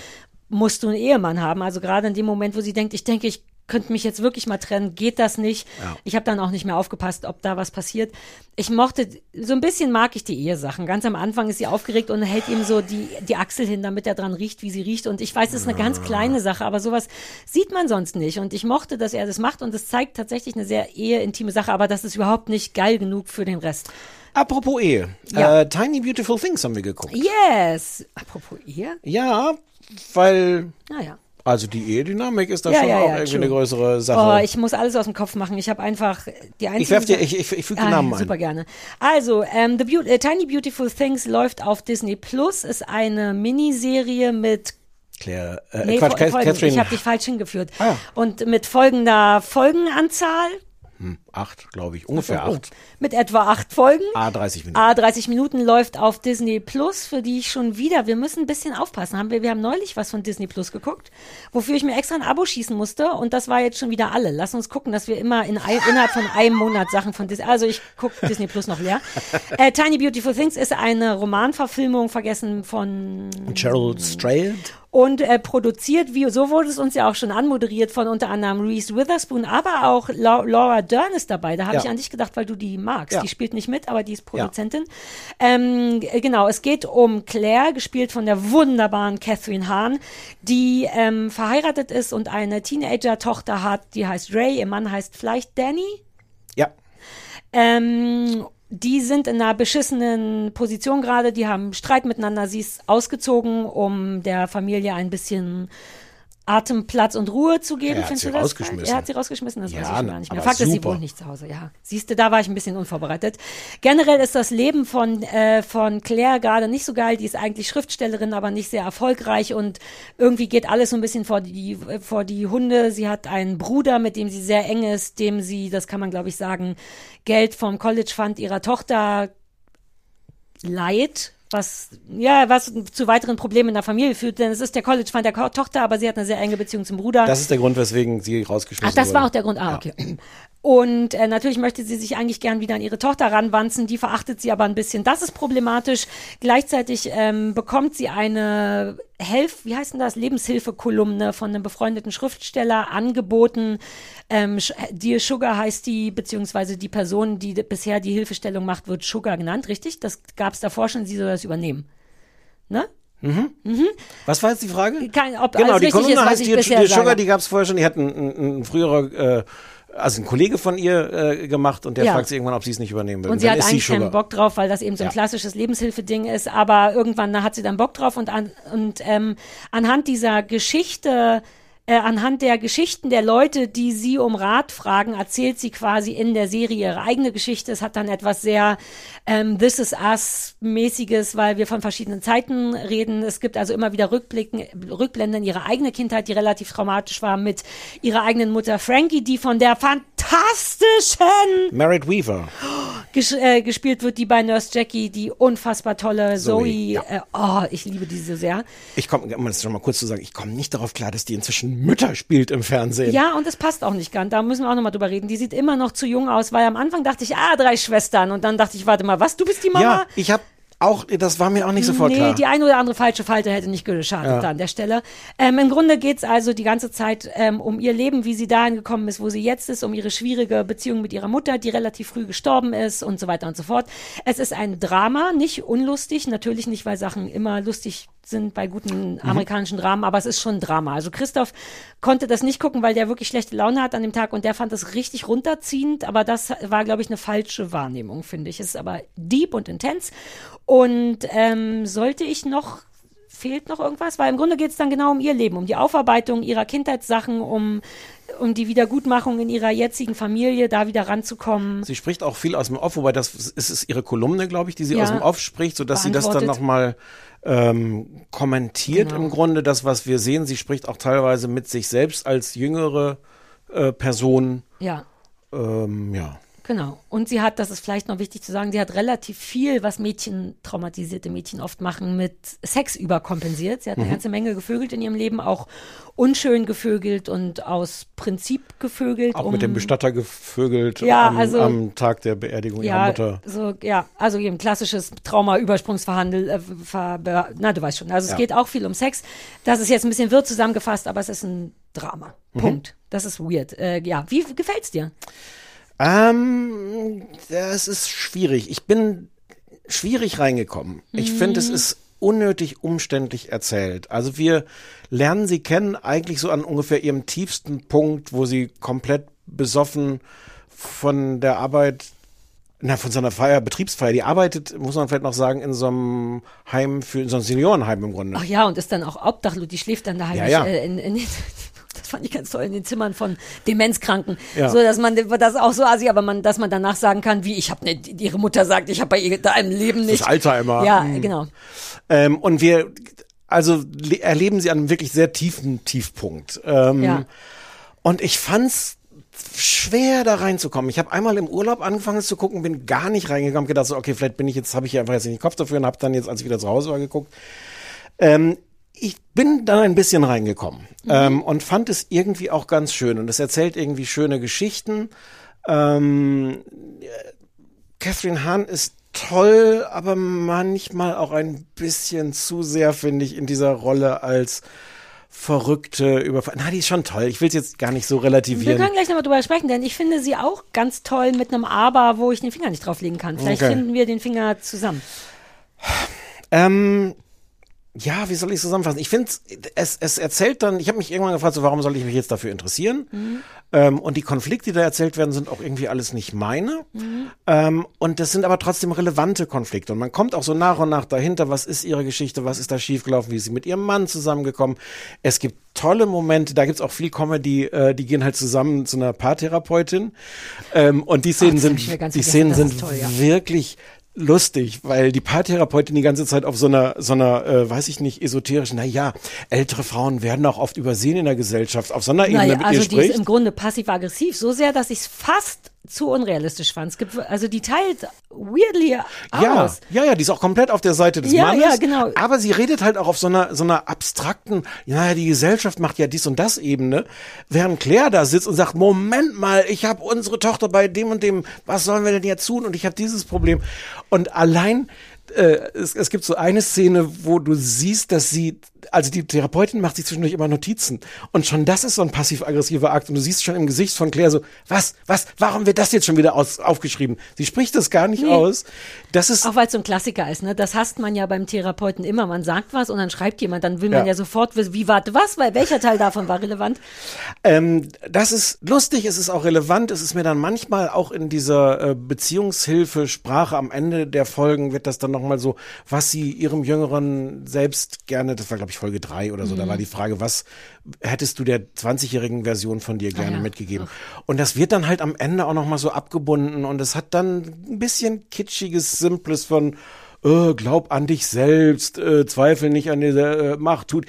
musst du einen Ehemann haben. Also gerade in dem Moment, wo sie denkt, ich denke, ich könnte mich jetzt wirklich mal trennen, geht das nicht. Ja. Ich habe dann auch nicht mehr aufgepasst, ob da was passiert. Ich mochte, so ein bisschen mag ich die Ehesachen. Ganz am Anfang ist sie aufgeregt und hält ihm so die, die Achsel hin, damit er dran riecht, wie sie riecht. Und ich weiß, es ist eine ganz kleine Sache, aber sowas sieht man sonst nicht. Und ich mochte, dass er das macht und es zeigt tatsächlich eine sehr eheintime Sache, aber das ist überhaupt nicht geil genug für den Rest. Apropos Ehe. Ja. Äh, Tiny Beautiful Things haben wir geguckt. Yes! Apropos Ehe? Ja, weil Naja. Also die Ehedynamik ist da Ja, schon ja, auch ja, irgendwie true. eine größere Sache. Oh, ich muss alles aus dem Kopf machen. Ich habe einfach die einzige. Ich werf dir- ich- ich- ich füge die Ah, Namen ein. Super gerne. Also, ähm, The Beau- äh, Tiny Beautiful Things läuft auf Disney Plus, ist eine Miniserie mit Claire, äh, Nee, Quatsch. Catherine. Ich habe dich falsch hingeführt. Ah. Und mit folgender Folgenanzahl, Hm, acht, glaube ich, ungefähr Oh, acht. mit etwa acht Folgen. A 30 Minuten. A 30 Minuten läuft auf Disney Plus, für die ich schon wieder, wir müssen ein bisschen aufpassen. Haben wir, wir haben neulich was von Disney Plus geguckt, wofür ich mir extra ein Abo schießen musste und das war jetzt schon wieder alle. Lass uns gucken, dass wir immer in, innerhalb von einem Monat Sachen von Disney, also ich gucke Disney Plus noch leer. Äh, Tiny Beautiful Things ist eine Romanverfilmung, vergessen von Cheryl Strayed. Und äh, produziert, wie so wurde es uns ja auch schon anmoderiert von unter anderem Reese Witherspoon, aber auch Lau- Laura Dern ist dabei. Da habe Ja. ich an dich gedacht, weil du die magst. Ja. Die spielt nicht mit, aber die ist Produzentin. Ähm, g- genau, es geht um Claire, gespielt von der wunderbaren Catherine Hahn, die ähm, verheiratet ist und eine Teenager-Tochter hat, die heißt Ray, ihr Mann heißt vielleicht Danny. Ja. Ähm, die sind in einer beschissenen Position gerade, die haben Streit miteinander. Sie ist ausgezogen, um der Familie ein bisschen Atem, Platz und Ruhe zu geben. Er hat Findest sie du das? rausgeschmissen. Er hat sie rausgeschmissen, das Ja, weiß ich gar nicht mehr. Fakt ist, sie wohnt nicht zu Hause, ja. Siehste, da war ich ein bisschen unvorbereitet. Generell ist das Leben von, äh, von Claire gerade nicht so geil. Die ist eigentlich Schriftstellerin, aber nicht sehr erfolgreich und irgendwie geht alles so ein bisschen vor die, äh, vor die Hunde. Sie hat einen Bruder, mit dem sie sehr eng ist, dem sie, das kann man glaube ich sagen, Geld vom College Fund ihrer Tochter Leid, was ja was zu weiteren Problemen in der Familie führt, denn es ist der College Fund der Tochter, aber sie hat eine sehr enge Beziehung zum Bruder. Das ist der Grund, weswegen sie rausgeschmissen Ach, das wurde. war auch der Grund. Ah, okay. Und äh, natürlich möchte sie sich eigentlich gern wieder an ihre Tochter ranwanzen, die verachtet sie aber ein bisschen. Das ist problematisch. Gleichzeitig ähm, bekommt sie eine Helf, wie heißt denn das, Lebenshilfe-Kolumne von einem befreundeten Schriftsteller angeboten. Ähm, Dear Sugar heißt die, beziehungsweise die Person, die bisher die Hilfestellung macht, wird Sugar genannt, richtig? Das gab es davor schon, sie soll das übernehmen. Ne? Was war jetzt die Frage? Kein, ob Genau, die Kolumne ist, heißt bisher die Sugar, die gab es vorher schon. Die hat ein, ein, ein früherer, äh, also ein Kollege von ihr äh, gemacht und der Ja. fragt sie irgendwann, ob sie es nicht übernehmen will. Und sie hat eigentlich Sugar. keinen Bock drauf, weil das eben so ein Ja. klassisches Lebenshilfeding ist. Aber irgendwann hat sie dann Bock drauf und, an, und ähm, anhand dieser Geschichte, äh, anhand der Geschichten der Leute, die sie um Rat fragen, erzählt sie quasi in der Serie ihre eigene Geschichte. Es hat dann etwas sehr ähm, This is Us mäßiges, weil wir von verschiedenen Zeiten reden. Es gibt also immer wieder Rückblicken, Rückblenden in ihre eigene Kindheit, die relativ traumatisch war, mit ihrer eigenen Mutter Frankie, die von der fantastischen Merritt Weaver. ges äh, gespielt wird, die bei Nurse Jackie, die unfassbar tolle Zoe. Zoe, ja. äh, oh, ich liebe die so sehr. Ich komme, um das schon mal kurz zu sagen, ich komme nicht darauf klar, dass die inzwischen Mütter spielt im Fernsehen. Ja, und es passt auch nicht ganz. Da müssen wir auch nochmal drüber reden. Die sieht immer noch zu jung aus, weil am Anfang dachte ich, ah, drei Schwestern. Und dann dachte ich, warte mal, was, du bist die Mama? Ja, ich habe auch, das war mir auch nicht sofort nee, klar. die eine oder andere falsche Falte hätte nicht geschadet Ja. an der Stelle. Ähm, Im Grunde geht's also die ganze Zeit ähm, um ihr Leben, wie sie dahin gekommen ist, wo sie jetzt ist, um ihre schwierige Beziehung mit ihrer Mutter, die relativ früh gestorben ist und so weiter und so fort. Es ist ein Drama, nicht unlustig, natürlich nicht, weil Sachen immer lustig sind bei guten amerikanischen Dramen, aber es ist schon ein Drama. Also Christoph konnte das nicht gucken, weil der wirklich schlechte Laune hat an dem Tag und der fand das richtig runterziehend, aber das war, glaube ich, eine falsche Wahrnehmung, finde ich. Es ist aber deep und intens und ähm, sollte ich noch fehlt noch irgendwas? Weil im Grunde geht es dann genau um ihr Leben, um die Aufarbeitung ihrer Kindheitssachen, um, um die Wiedergutmachung in ihrer jetzigen Familie, da wieder ranzukommen. Sie spricht auch viel aus dem Off, wobei das ist, ist ihre Kolumne, glaube ich, die sie Ja. aus dem Off spricht, sodass sie das dann nochmal ähm, kommentiert Genau. im Grunde, das, was wir sehen. Sie spricht auch teilweise mit sich selbst als jüngere äh, Person. Ja. Ähm, ja. Genau. Und sie hat, das ist vielleicht noch wichtig zu sagen, sie hat relativ viel, was Mädchen, traumatisierte Mädchen oft machen, mit Sex überkompensiert. Sie hat eine Mhm. ganze Menge gevögelt in ihrem Leben, auch unschön gevögelt und aus Prinzip gevögelt. Auch um, mit dem Bestatter gevögelt Ja, am, also- am Tag der Beerdigung ihrer ja, Mutter. so, ja, also eben klassisches Trauma-Übersprungsverhandel, äh, ver, na, du weißt schon. Also es Ja. geht auch viel um Sex. Das ist jetzt ein bisschen wirr zusammengefasst, aber es ist ein Drama. Mhm. Punkt. Das ist weird. Äh, ja, wie gefällt's dir? Ähm, das ist schwierig. Ich bin schwierig reingekommen. Ich finde, es ist unnötig umständlich erzählt. Also wir lernen sie kennen eigentlich so an ungefähr ihrem tiefsten Punkt, wo sie komplett besoffen von der Arbeit, na, von so einer Feier, Betriebsfeier, die arbeitet, muss man vielleicht noch sagen, in so einem Heim für, in so einem Seniorenheim im Grunde. Ach ja, und ist dann auch obdachlos, die schläft dann daheim Ja, nicht, ja. Äh, in, in, fand ich ganz toll, in den Zimmern von Demenzkranken. Ja. So, dass man, das auch so assi, aber man, dass man danach sagen kann, wie, ich habe nicht, ihre Mutter sagt, ich habe bei ihr da im Leben nicht. Das Alzheimer. Ja, Hm. genau. Ähm, und wir, also le- erleben sie an einem wirklich sehr tiefen Tiefpunkt. Ähm, Ja. Und ich fand's schwer da reinzukommen. Ich habe einmal im Urlaub angefangen zu gucken, bin gar nicht reingekommen, gedacht so, okay, vielleicht bin ich jetzt, habe ich hier einfach jetzt nicht den Kopf dafür und habe dann jetzt, als ich wieder zu Hause war, geguckt. Ähm, ich bin dann ein bisschen reingekommen ähm, und fand es irgendwie auch ganz schön und es erzählt irgendwie schöne Geschichten. Ähm, Catherine Hahn ist toll, aber manchmal auch ein bisschen zu sehr, finde ich, in dieser Rolle als verrückte Überfall. Na, die ist schon toll. Ich will es jetzt gar nicht so Wir relativieren. können gleich nochmal drüber sprechen, denn ich finde sie auch ganz toll mit einem Aber, wo ich den Finger nicht drauflegen kann. Vielleicht Okay. finden wir den Finger zusammen. Ähm, ja, wie soll ich es zusammenfassen? Ich finde, es, es erzählt dann, ich habe mich irgendwann gefragt, so, warum soll ich mich jetzt dafür interessieren? Mhm. Ähm, und die Konflikte, die da erzählt werden, sind auch irgendwie alles nicht meine. Mhm. Ähm, und das sind aber trotzdem relevante Konflikte. Und man kommt auch so nach und nach dahinter, was ist ihre Geschichte, was ist da schiefgelaufen, wie ist sie mit ihrem Mann zusammengekommen. Es gibt tolle Momente, da gibt's auch viel Comedy, äh, die gehen halt zusammen zu einer Paartherapeutin. Ähm, und die Szenen hab sind, die Szenen sind toll, ja. wirklich lustig, weil die Paartherapeutin die ganze Zeit auf so einer, so einer, äh, weiß ich nicht, esoterischen, na ja, ältere Frauen werden auch oft übersehen in der Gesellschaft, auf so einer Ebene Naja, mit also ihr die ist spricht. im Grunde passiv-aggressiv, so sehr, dass ich es fast zu unrealistisch fand. Es gibt, also die teilt weirdly Ja, aus. ja, ja, die ist auch komplett auf der Seite des Ja, Mannes. ja, genau. Aber sie redet halt auch auf so einer, so einer abstrakten, ja, die Gesellschaft macht ja dies und das Ebene, während Claire da sitzt und sagt, Moment mal, ich habe unsere Tochter bei dem und dem, was sollen wir denn jetzt tun? Und ich habe dieses Problem. Und allein äh, es, es gibt so eine Szene, wo du siehst, dass sie, also die Therapeutin macht sich zwischendurch immer Notizen. Und schon das ist so ein passiv-aggressiver Akt. Und du siehst schon im Gesicht von Claire so, was, was, warum wird das jetzt schon wieder aus, aufgeschrieben? Sie spricht das gar nicht Nee. aus. Das ist, Auch weil es so ein Klassiker ist, ne? Das hasst man ja beim Therapeuten immer. Man sagt was und dann schreibt jemand, dann will man Ja. ja, sofort wissen, wie warte was, weil welcher Teil davon war relevant? Ähm, das ist lustig, es ist auch relevant, es ist mir dann manchmal auch in dieser äh, Beziehungshilfe Sprache am Ende der Folgen wird das dann nochmal so, was sie ihrem Jüngeren selbst gerne, das war glaube ich Folge drei oder so, da Mhm. war die Frage, was hättest du der 20-jährigen Version von dir gerne Ah, ja. mitgegeben? Und das wird dann halt am Ende auch nochmal so abgebunden und es hat dann ein bisschen kitschiges, simples von, äh, glaub an dich selbst, äh, zweifel nicht an dieser äh, Macht, tut.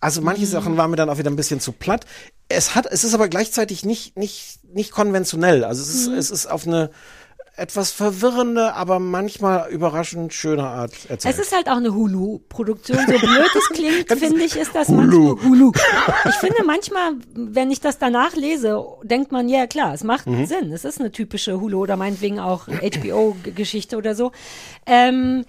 Also manche Sachen waren mir dann auch wieder ein bisschen zu platt. Es hat, es ist aber gleichzeitig nicht, nicht, nicht konventionell. Also es ist, Mhm. es ist auf eine etwas verwirrende, aber manchmal überraschend schöne Art erzählt. Es ist halt auch eine Hulu-Produktion. So blöd es klingt, finde ich, ist das Hulu. manchmal Hulu. Ich finde manchmal, wenn ich das danach lese, denkt man, ja klar, es macht Mhm. Sinn. Es ist eine typische Hulu oder meinetwegen auch HBO-Geschichte oder so. Ähm,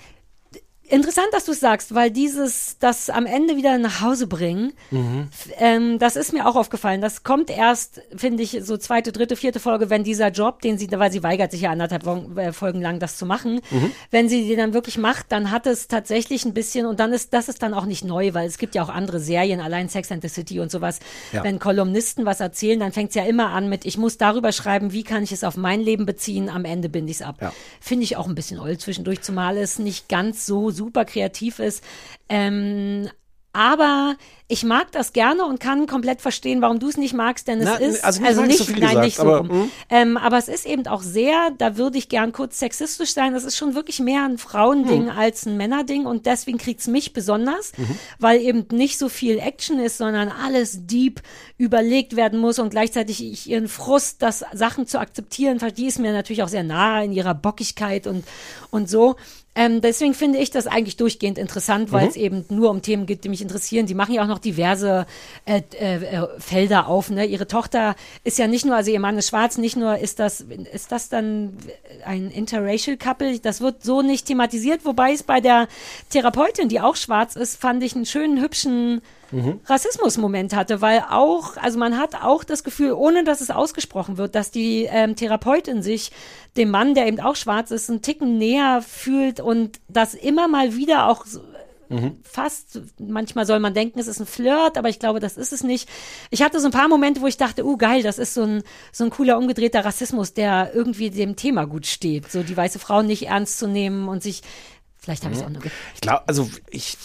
Interessant, dass du es sagst, weil dieses, das am Ende wieder nach Hause bringen, Mhm. ähm, das ist mir auch aufgefallen. Das kommt erst, finde ich, so zweite, dritte, vierte Folge, wenn dieser Job, den sie, weil sie weigert sich ja anderthalb äh, Folgen lang das zu machen, Mhm. wenn sie den dann wirklich macht, dann hat es tatsächlich ein bisschen, und dann ist, das ist dann auch nicht neu, weil es gibt ja auch andere Serien, allein Sex and the City und sowas. Ja. Wenn Kolumnisten was erzählen, dann fängt es ja immer an mit, ich muss darüber schreiben, wie kann ich es auf mein Leben beziehen, am Ende binde ich es ab. Ja. Finde ich auch ein bisschen oll zwischendurch, zumal es nicht ganz so super kreativ ist. Ähm, aber ich mag das gerne und kann komplett verstehen, warum du es nicht magst, denn es Na, ist also nicht mag ich so nein, gesagt, nicht so aber, rum. hm. Ähm, aber es ist eben auch sehr, da würde ich gern kurz sexistisch sein. Das ist schon wirklich mehr ein Frauending Hm. als ein Männerding und deswegen kriegt's mich besonders, Mhm. weil eben nicht so viel Action ist, sondern alles deep überlegt werden muss und gleichzeitig ich ihren Frust, das Sachen zu akzeptieren, die ist mir natürlich auch sehr nahe in ihrer Bockigkeit und und so. Ähm, deswegen finde ich das eigentlich durchgehend interessant, weil Mhm. es eben nur um Themen geht, die mich interessieren. Die machen ja auch noch diverse äh, äh, äh, Felder auf. Ne? Ihre Tochter ist ja nicht nur, also ihr Mann ist schwarz, nicht nur ist das, ist das dann ein interracial Couple. Das wird so nicht thematisiert, wobei es bei der Therapeutin, die auch schwarz ist, fand ich einen schönen, hübschen Rassismus-Moment hatte, weil auch, also man hat auch das Gefühl, ohne dass es ausgesprochen wird, dass die ähm, Therapeutin sich dem Mann, der eben auch schwarz ist, einen Ticken näher fühlt und das immer mal wieder auch so, fast, manchmal soll man denken, es ist ein Flirt, aber ich glaube, das ist es nicht. Ich hatte so ein paar Momente, wo ich dachte, uh, geil, das ist so ein, so ein cooler, umgedrehter Rassismus, der irgendwie dem Thema gut steht. So die weiße Frau nicht ernst zu nehmen und sich, vielleicht habe ich es auch nur Ich glaube, also ich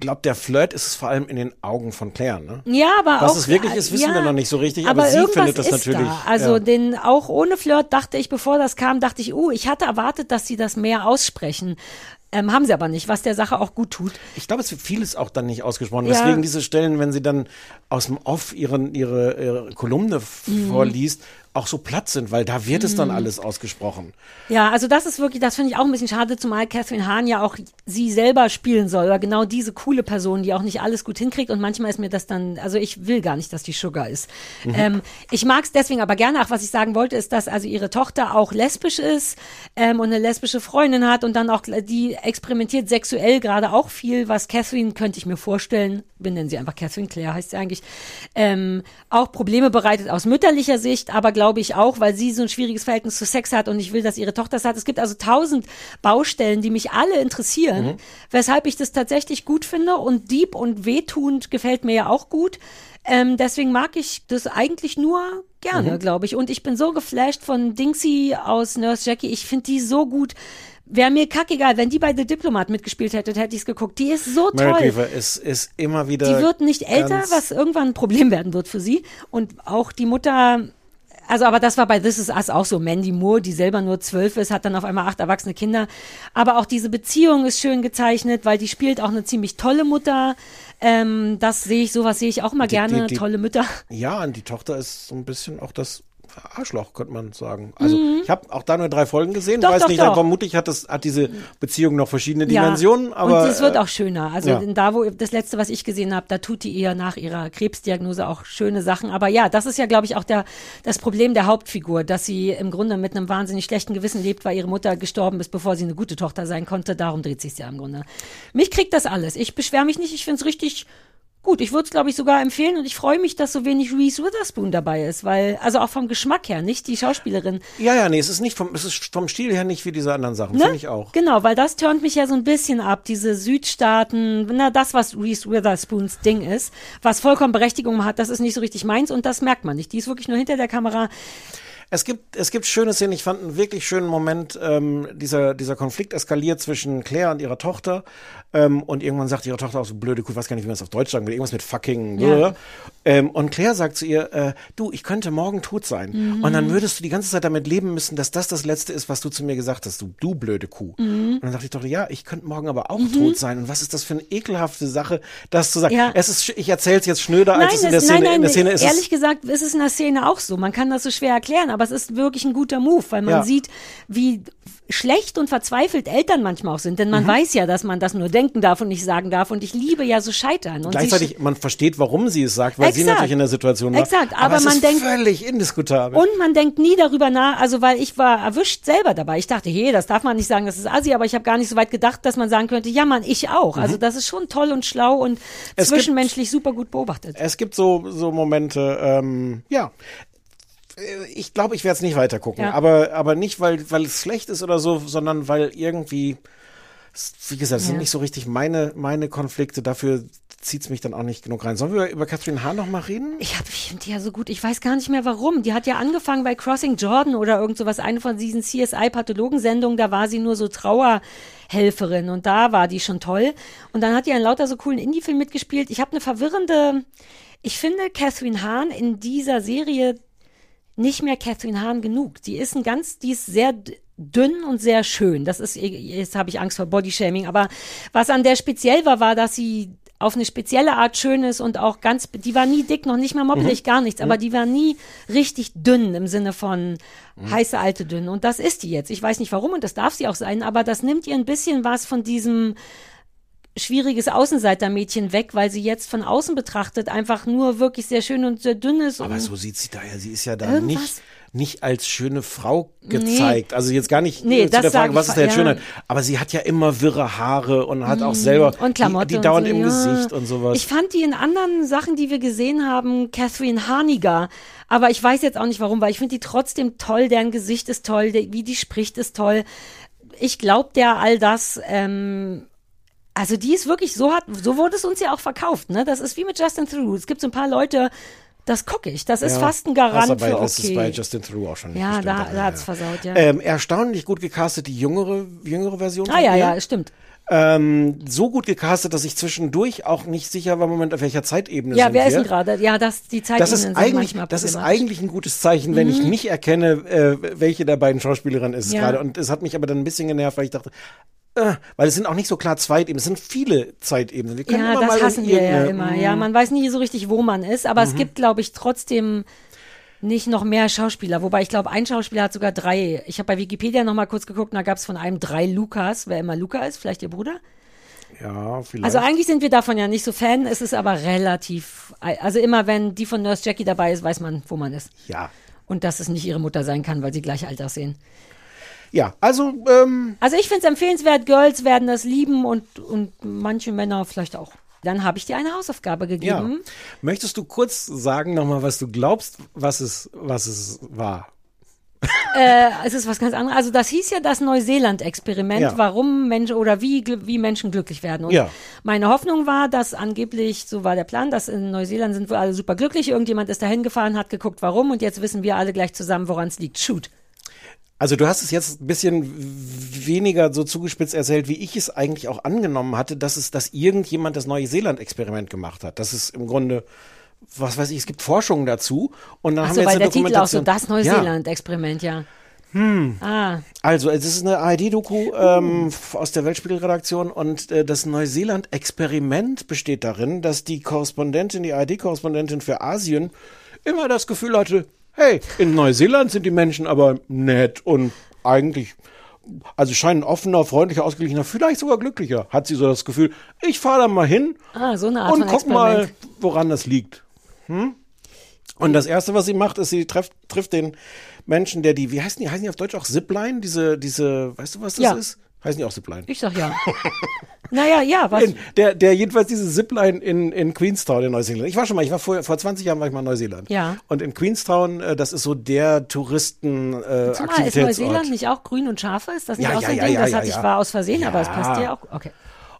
glaube, der Flirt ist es vor allem in den Augen von Claire, ne? Ja, aber Was auch, es wirklich ist, wissen ja, wir noch nicht so richtig, aber sie irgendwas findet das ist natürlich, Da. Also ja. den auch ohne Flirt dachte ich, bevor das kam, dachte ich, uh, ich hatte erwartet, dass sie das mehr aussprechen. Ähm, haben sie aber nicht, was der Sache auch gut tut. Ich glaube, es wird vieles auch dann nicht ausgesprochen. Ja. Deswegen diese Stellen, wenn sie dann aus dem Off ihren, ihre, ihre Kolumne Mhm. vorliest, auch so platt sind, weil da wird es dann Mhm. alles ausgesprochen. Ja, also das ist wirklich, das finde ich auch ein bisschen schade, zumal Catherine Hahn ja auch sie selber spielen soll, oder genau diese coole Person, die auch nicht alles gut hinkriegt und manchmal ist mir das dann, also ich will gar nicht, dass die Sugar ist. Mhm. Ähm, ich mag es deswegen aber gerne, auch was ich sagen wollte, ist, dass also ihre Tochter auch lesbisch ist ähm, und eine lesbische Freundin hat und dann auch die experimentiert sexuell gerade auch viel, was Catherine, könnte ich mir vorstellen, wir nennen sie einfach Catherine, Claire heißt sie eigentlich, ähm, auch Probleme bereitet aus mütterlicher Sicht, aber glaube ich auch, weil sie so ein schwieriges Verhältnis zu Sex hat und ich will, dass ihre Tochter es hat. Es gibt also tausend Baustellen, die mich alle interessieren, Mhm. weshalb ich das tatsächlich gut finde und deep und wehtuend gefällt mir ja auch gut. Ähm, deswegen mag ich das eigentlich nur gerne, Mhm. glaube ich. Und ich bin so geflasht von Dingsy aus Nurse Jackie. Ich finde die so gut. Wäre mir kackegal, wenn die bei The Diplomat mitgespielt hätte, hätte ich es geguckt. Die ist so Meryl toll. Cleaver ist, ist immer wieder. Die wird nicht älter, was irgendwann ein Problem werden wird für sie. Und auch die Mutter, also aber das war bei This Is Us auch so. Mandy Moore, die selber nur zwölf ist, hat dann auf einmal acht erwachsene Kinder. Aber auch diese Beziehung ist schön gezeichnet, weil die spielt auch eine ziemlich tolle Mutter. Ähm, das sehe ich, sowas sehe ich auch immer Die- gerne, die- die- tolle Mütter. Ja, und die Tochter ist so ein bisschen auch das Arschloch, könnte man sagen. Also Mhm. ich habe auch da nur drei Folgen gesehen. Doch, weiß doch, nicht, doch. vermutlich hat das hat diese Beziehung noch verschiedene Dimensionen, ja, aber und es wird äh, auch schöner. Also ja. da, wo das letzte, was ich gesehen habe, da tut die ihr nach ihrer Krebsdiagnose auch schöne Sachen. Aber ja, das ist ja, glaube ich, auch der, das Problem der Hauptfigur, dass sie im Grunde mit einem wahnsinnig schlechten Gewissen lebt, weil ihre Mutter gestorben ist, bevor sie eine gute Tochter sein konnte. Darum dreht sich ja im Grunde. Mich kriegt das alles. Ich beschwere mich nicht. Ich finde es richtig gut. Ich würde es, glaube ich, sogar empfehlen und ich freue mich, dass so wenig Reese Witherspoon dabei ist, weil, also auch vom Geschmack her, nicht die Schauspielerin. ja, ja, nee, es ist nicht vom, es ist vom Stil her nicht wie diese anderen Sachen, Ne? finde ich auch. Genau, weil das turnt mich ja so ein bisschen ab, diese Südstaaten, na, das, was Reese Witherspoons Ding ist, was vollkommen Berechtigung hat, das ist nicht so richtig meins und das merkt man nicht. Die ist wirklich nur hinter der Kamera. Es gibt, es gibt schöne Szenen. Ich fand einen wirklich schönen Moment. Ähm, dieser, dieser Konflikt eskaliert zwischen Claire und ihrer Tochter. Ähm, und irgendwann sagt ihre Tochter auch so blöde Kuh, ich weiß gar nicht, wie man es auf Deutsch sagen will, irgendwas mit fucking. Ja. Ähm, und Claire sagt zu ihr, äh, du, ich könnte morgen tot sein. Mhm. Und dann würdest du die ganze Zeit damit leben müssen, dass das das Letzte ist, was du zu mir gesagt hast, du, du blöde Kuh. Mhm. Und dann sagt die Tochter, ja, ich könnte morgen aber auch tot sein. Und was ist das für eine ekelhafte Sache, das zu sagen? Ja. Es ist, ich erzähle es jetzt schnöder, als es in der Szene, nein, nein, in der Szene ist. ehrlich gesagt ist es in der Szene auch so. Man kann das so schwer erklären, aber es ist wirklich ein guter Move, weil man Ja. sieht, wie schlecht und verzweifelt Eltern manchmal auch sind. Denn man Mhm. weiß ja, dass man das nur denken darf und nicht sagen darf. Und ich liebe ja so Scheitern. Und sie Gleichzeitig, man versteht, warum sie es sagt, weil sie Exakt. natürlich in der Situation war. Exakt, aber es man ist denkt- völlig indiskutabel. Und man denkt nie darüber nach, also weil ich war erwischt selber dabei. Ich dachte, hey, das darf man nicht sagen, das ist Assi, aber ich habe gar nicht so weit gedacht, dass man sagen könnte, ja Mann, ich auch. Also das ist schon toll und schlau und Mhm. Es gibt- zwischenmenschlich super gut beobachtet. es gibt so, so Momente, ähm, ja. Äh, Ich glaube, ich werde es nicht weiter gucken. Ja. Aber, aber nicht, weil, weil es schlecht ist oder so, sondern weil irgendwie, es- wie gesagt, es sind Ja. nicht so richtig meine, meine Konflikte. Dafür zieht's mich dann auch nicht genug rein. Sollen wir über Catherine Hahn noch mal reden? Ich hab, ich finde die ja so gut. Ich weiß gar nicht mehr warum. Die hat ja angefangen bei Crossing Jordan oder irgend sowas, eine von diesen CSI-Pathologensendungen. Da war sie nur so Trauerhelferin und da war die schon toll. Und dann hat die an lauter so coolen Indie-Filmen mitgespielt. Ich habe eine verwirrende, ich finde Catherine Hahn in dieser Serie nicht mehr Catherine Hahn genug. Die ist ein ganz, die ist sehr dünn und sehr schön. Das ist, jetzt habe ich Angst vor Bodyshaming, aber was an der speziell war, war, dass sie auf eine spezielle Art schön ist und auch ganz, die war nie dick, noch nicht mal moppelig, Mhm. gar nichts, aber Mhm. die war nie richtig dünn im Sinne von Mhm. heiße alte dünn. Und das ist die jetzt. Ich weiß nicht warum und das darf sie auch sein, aber das nimmt ihr ein bisschen was von diesem schwieriges Außenseitermädchen weg, weil sie jetzt von außen betrachtet einfach nur wirklich sehr schön und sehr dünn ist. Aber so sieht sie da ja. Sie ist ja da Irgendwas- nicht, nicht als schöne Frau Nee. gezeigt. Also jetzt gar nicht Nee, äh, zu der Frage, was ist jetzt ja. Schönheit. Aber sie hat ja immer wirre Haare und hat auch Mm, selber und Klamotte die, die dauernd so, im ja. Gesicht und sowas. Ich fand die in anderen Sachen, die wir gesehen haben, Catherine Harniger. Aber ich weiß jetzt auch nicht warum, weil ich finde die trotzdem toll. Deren Gesicht ist toll, der, wie die spricht ist toll. Ich glaube der all das. Ähm, also die ist wirklich so hat, so wurde es uns ja auch verkauft. Ne, das ist wie mit Justin Theroux. Es gibt so ein paar Leute. Das gucke ich. Das ist Ja, fast ein Garant das, bei, für das ist bei okay. Justin Theroux auch schon nicht Ja, da, aber da hat's versaut, ja. Ähm, erstaunlich gut gecastet, die jüngere, jüngere Version. ah ja, ihr. ja, stimmt. Ähm, so gut gecastet, dass ich zwischendurch auch nicht sicher war, Moment, auf welcher Zeitebene Ja, sind wer wir. ist denn gerade? Ja, das die Zeit Das ist eigentlich, das ist eigentlich ein gutes Zeichen, wenn ich Mhm. nicht erkenne, äh, welche der beiden Schauspielerinnen ist es Ja. gerade. Und es hat mich aber dann ein bisschen genervt, weil ich dachte, äh, weil es sind auch nicht so klar Zeitebenen, es sind viele Zeitebenen. Wir können Ja, das hassen wir ja immer. Ja, Mm. man weiß nie so richtig, wo man ist, aber es Mhm. gibt, glaube ich, trotzdem nicht noch mehr Schauspieler. Wobei ich glaube, ein Schauspieler hat sogar drei. Ich habe bei Wikipedia noch mal kurz geguckt, und da gab es von einem drei Lukas, wer immer Luca ist, vielleicht ihr Bruder. Ja, vielleicht. Also eigentlich sind wir davon ja nicht so Fan. Es ist aber relativ, also immer wenn die von Nurse Jackie dabei ist, weiß man, wo man ist. Ja. Und dass es nicht ihre Mutter sein kann, weil sie gleich alt aussehen. Ja, also, ähm, Also ich finde es empfehlenswert, Girls werden das lieben und, und manche Männer vielleicht auch. Dann habe ich dir eine Hausaufgabe ja. gegeben. Möchtest du kurz sagen nochmal, was du glaubst, was es, was es war? Äh, es ist was ganz anderes. Also das hieß ja das Neuseeland-Experiment, Ja. warum Menschen oder wie, wie Menschen glücklich werden. Und Ja. meine Hoffnung war, dass angeblich, so war der Plan, dass in Neuseeland sind wir alle super glücklich. Irgendjemand ist dahin gefahren, hat geguckt, warum und jetzt wissen wir alle gleich zusammen, woran es liegt. Shoot. Also du hast es jetzt ein bisschen weniger so zugespitzt erzählt, wie ich es eigentlich auch angenommen hatte, dass es, dass irgendjemand das Neuseeland-Experiment gemacht hat. Das ist im Grunde, was weiß ich, es gibt Forschungen dazu und dann haben Achso, wir jetzt weil eine der Titel auch so, das Neuseeland-Experiment, ja. Hm. Ah, Also, es ist eine ARD-Doku ähm, f- aus der Weltspiegelredaktion und äh, das Neuseeland-Experiment besteht darin, dass die Korrespondentin, die ARD-Korrespondentin für Asien immer das Gefühl hatte, hey, in Neuseeland sind die Menschen aber nett und eigentlich, also scheinen offener, freundlicher, ausgeglichener, vielleicht sogar glücklicher, hat sie so das Gefühl, ich fahre da mal hin ah, so eine Art und guck mal, woran das liegt. Hm? Und das erste, was sie macht, ist, sie trifft, trifft den Menschen, der die, wie heißen die, heißen die auf Deutsch auch Zipline? Diese, diese, weißt du, was das Ja. ist? Heißen die auch Zipline? Ich sag ja. naja, ja, was? In, der, der jedenfalls diese Zipline in, in Queenstown in Neuseeland. Ich war schon mal, ich war vor, vor 20 Jahren war ich mal in Neuseeland. Ja. Und in Queenstown, äh, das ist so der Touristen äh, Zumal ist. Neuseeland nicht auch grün und scharf ist? Das nicht Ja, auch so ein ja, Ding? ja, das hatte ich war aus Versehen, aber es passt dir auch. Okay.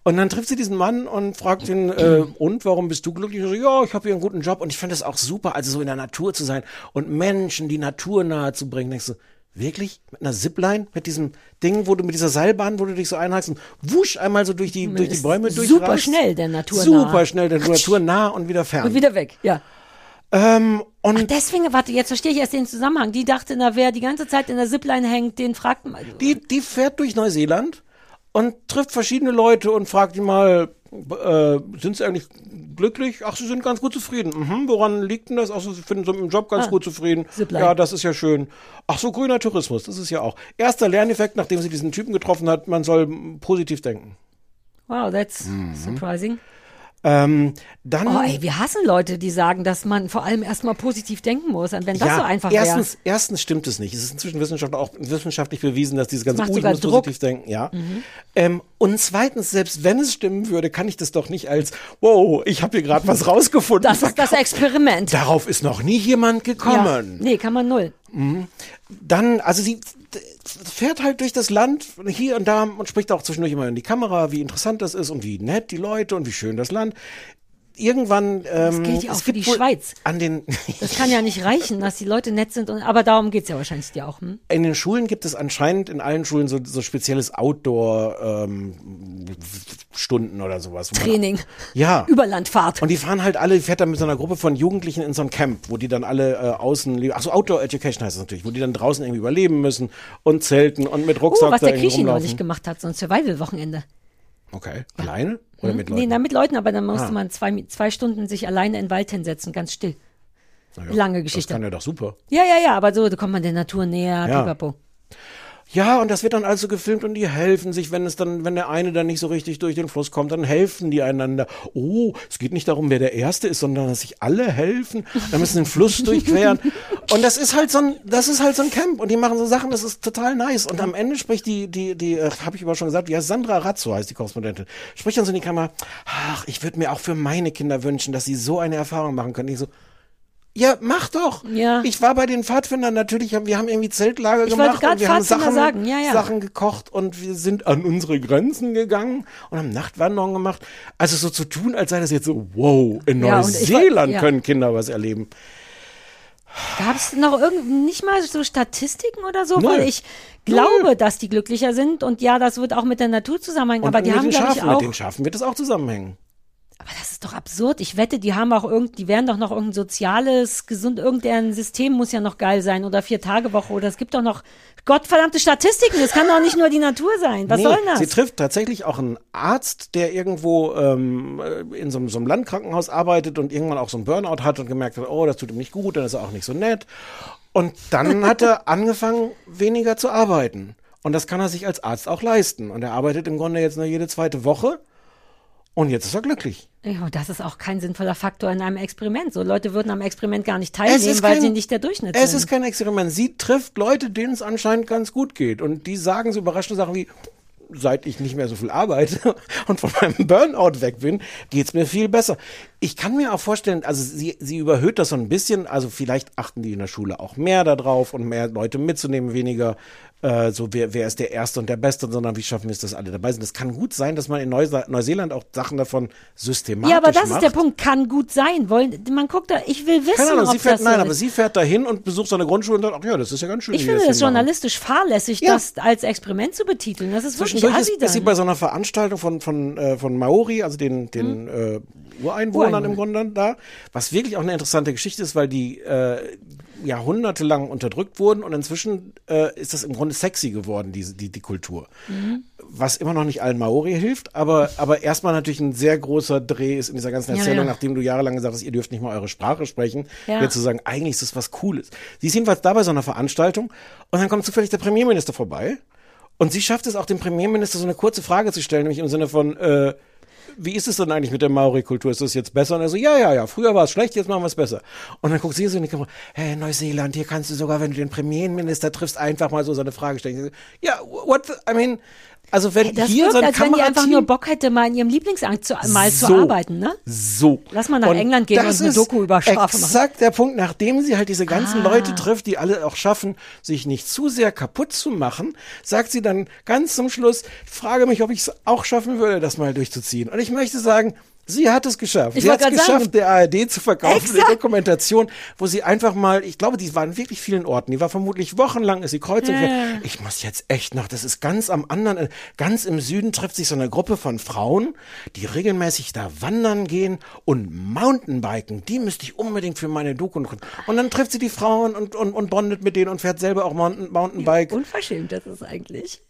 Und dann trifft sie diesen Mann und fragt ihn, äh, und warum bist du glücklich? Und so, ja, ich habe hier einen guten Job und ich finde es auch super, also so in der Natur zu sein und Menschen die Natur nahe zu bringen. Denkst du, wirklich? Mit einer Zipline? Mit diesem Ding, wo du mit dieser Seilbahn, wo du dich so einhakst und wusch einmal so durch die, durch die Bäume super durchrast? schnell, der Natur Super schnell, der Natur nah und wieder fern. Und wieder weg, ja. ähm, und Ach, deswegen, warte, jetzt verstehe ich erst den Zusammenhang. Die dachte, na, wer die ganze Zeit in der Zipline hängt, den fragt man. die, die fährt durch Neuseeland und trifft verschiedene Leute und fragt die mal, äh, sind sie eigentlich glücklich? Ach, sie sind ganz gut zufrieden. Mhm, woran liegt denn das? Ach so, sie finden sie im Job ganz Ah, gut zufrieden. Ja, das ist ja schön. Ach so, grüner Tourismus, das ist ja auch. Erster Lerneffekt, nachdem sie diesen Typen getroffen hat, man soll positiv denken. Wow, that's Mhm. surprising. Ähm, dann Oh, ey, wir hassen Leute, die sagen, dass man vor allem erstmal positiv denken muss. Und wenn das ja, so einfach wäre. erstens, erstens stimmt es nicht. Es ist inzwischen wissenschaftlich auch wissenschaftlich bewiesen, dass dieses ganze macht Oh, muss Druck. positiv denken, ja. Ähm, und zweitens, selbst wenn es stimmen würde, kann ich das doch nicht als, wow, ich habe hier gerade was rausgefunden. Das ist das Experiment. Darauf ist noch nie jemand Ja. gekommen. Nee, kann man null. Dann, also sie fährt halt durch das Land hier und da und spricht auch zwischendurch immer in die Kamera, wie interessant das ist und wie nett die Leute und wie schön das Land. Irgendwann, ähm, gilt ja auch es für die Schweiz. An den Das kann ja nicht reichen, dass die Leute nett sind. Und, aber darum geht's ja wahrscheinlich dir auch. Hm? In den Schulen gibt es anscheinend in allen Schulen so, so spezielles Outdoor-Stunden oder sowas. wo man- Training. Ja. Überlandfahrt. Und die fahren halt alle, die fährt dann mit so einer Gruppe von Jugendlichen in so ein Camp, wo die dann alle äh, außen, ach so, Outdoor Education heißt es natürlich, wo die dann draußen irgendwie überleben müssen und zelten und mit Oh, Rucksack was da der Krischi neulich gemacht hat, so ein Survival-Wochenende. Okay. Alleine? Oder mit Nee, Leuten? na, mit Leuten, aber dann musste Ah. man zwei, zwei Stunden sich alleine in den Wald hinsetzen, ganz still. Ja, Lange Das Geschichte. kann ja doch super. Ja, ja, ja, aber so, da kommt man der Natur näher, Ja. pipapo. Ja, und das wird dann also gefilmt und die helfen sich, wenn es dann, wenn der eine dann nicht so richtig durch den Fluss kommt, dann helfen die einander. Oh, es geht nicht darum, wer der Erste ist, sondern dass sich alle helfen. Dann müssen den Fluss durchqueren. Und das ist halt so ein, das ist halt so ein Camp und die machen so Sachen, das ist total nice. Und am Ende spricht die, die, die, äh, habe ich aber schon gesagt, heißt Sandra Razzo, heißt die Korrespondentin, spricht dann so in die Kamera, ach, ich würde mir auch für meine Kinder wünschen, dass sie so eine Erfahrung machen können. Ich so, ja, mach doch. Ja. Ich war bei den Pfadfindern natürlich, wir haben irgendwie Zeltlager Ich gemacht und wir haben Sachen, sagen, ja, ja. Sachen gekocht und wir sind an unsere Grenzen gegangen und haben Nachtwanderungen gemacht. Also so zu tun, als sei das jetzt so, wow, in war- Neuseeland ja. können Kinder was erleben. Gab es noch irgend nicht mal so Statistiken oder so? Null. Weil ich glaube, dass die glücklicher sind und ja, das wird auch mit der Natur zusammenhängen. Und aber die mit haben, den glaube ich, auch. mit den Schafen wird es auch zusammenhängen. Aber das ist doch absurd. Ich wette, die haben auch irgend, die werden doch noch irgendein soziales, gesund, irgendein System muss ja noch geil sein oder vier Tage Woche oder es gibt doch noch gottverdammte Statistiken. Das kann doch nicht nur die Natur sein. Was Nee, soll das? Sie trifft tatsächlich auch einen Arzt, der irgendwo ähm, äh, in so, einem- so einem Landkrankenhaus arbeitet und irgendwann auch so einen Burnout hat und gemerkt hat, oh, das tut ihm nicht gut, dann ist er auch nicht so nett. Und dann hat er angefangen, weniger zu arbeiten. Und das kann er sich als Arzt auch leisten. Und er arbeitet im Grunde jetzt nur jede zweite Woche. Und jetzt ist er glücklich. Ja, das ist auch kein sinnvoller Faktor in einem Experiment. So Leute würden am Experiment gar nicht teilnehmen, weil kein- sie nicht der Durchschnitt Es sind. ist kein Experiment. Sie trifft Leute, denen es anscheinend ganz gut geht. Und die sagen so überraschende Sachen wie, seit ich nicht mehr so viel arbeite und von meinem Burnout weg bin, geht's mir viel besser. Ich kann mir auch vorstellen, also sie, sie überhöht das so ein bisschen, also vielleicht achten die in der Schule auch mehr darauf und mehr Leute mitzunehmen, weniger äh, so wer, wer ist der Erste und der Beste, sondern wie schaffen wir es, dass alle dabei sind. Es kann gut sein, dass man in Neuse Neuseeland auch Sachen davon systematisch ja, aber das macht. ist der Punkt. Kann gut sein. Wollen, man guckt da, ich will wissen, Keine Ahnung, ob sie fährt, das nein, so aber sie fährt dahin und besucht so eine Grundschule und sagt, ach ja, das ist ja ganz schön. Ich finde das machen. journalistisch fahrlässig, Ja. das als Experiment zu betiteln. Das ist wirklich assi ist, ist sie dann. bei so einer Veranstaltung von, von, äh, von Maori, also den, den äh, Ureinwohnern Ureinwohner. im Grunde da, was wirklich auch eine interessante Geschichte ist, weil die äh, jahrhundertelang unterdrückt wurden und inzwischen äh, ist das im Grunde sexy geworden, diese, die, die Kultur. Mhm. Was immer noch nicht allen Maori hilft, aber, aber erstmal natürlich ein sehr großer Dreh ist in dieser ganzen Ja, Erzählung, ja. nachdem du jahrelang gesagt hast, ihr dürft nicht mal eure Sprache sprechen, Ja. jetzt zu sagen, eigentlich ist das was Cooles. Sie ist jedenfalls da bei so einer Veranstaltung und dann kommt zufällig der Premierminister vorbei und sie schafft es auch dem Premierminister so eine kurze Frage zu stellen, nämlich im Sinne von, äh, wie ist es denn eigentlich mit der Maori-Kultur? Ist das jetzt besser? Und er so, ja, ja, ja, früher war es schlecht, jetzt machen wir es besser. Und dann guckt sie so in die Kamera, hey, Neuseeland, hier kannst du sogar, wenn du den Premierminister triffst, einfach mal so so eine Frage stellen. Ja, what, the, I mean, also wenn Das hier wirkt, so ein als wenn die einfach Kamerateam- nur Bock hätte, mal in ihrem Lieblingsamt zu, mal zu So. arbeiten, ne? So. Lass mal nach England gehen das und eine ist Doku über Schafe machen. Exakt der Punkt, nachdem sie halt diese ganzen Ah. Leute trifft, die alle auch schaffen, sich nicht zu sehr kaputt zu machen, sagt sie dann ganz zum Schluss, frage mich, ob ich es auch schaffen würde, das mal durchzuziehen. Und ich möchte sagen, Sie hat es geschafft. Ich sie hat es geschafft, sagen- der ARD zu verkaufen, eine Exakt. Dokumentation, wo sie einfach mal, ich glaube, die war in wirklich vielen Orten, die war vermutlich wochenlang, ist sie kreuz und Ja, quer. ja. Ich muss jetzt echt noch, das ist ganz am anderen, äh, ganz im Süden trifft sich so eine Gruppe von Frauen, die regelmäßig da wandern gehen und Mountainbiken. Die müsste ich unbedingt für meine Doku noch. Und dann trifft sie die Frauen und, und, und bondet mit denen und fährt selber auch Mountain, Mountainbike. Unverschämt, das ist eigentlich.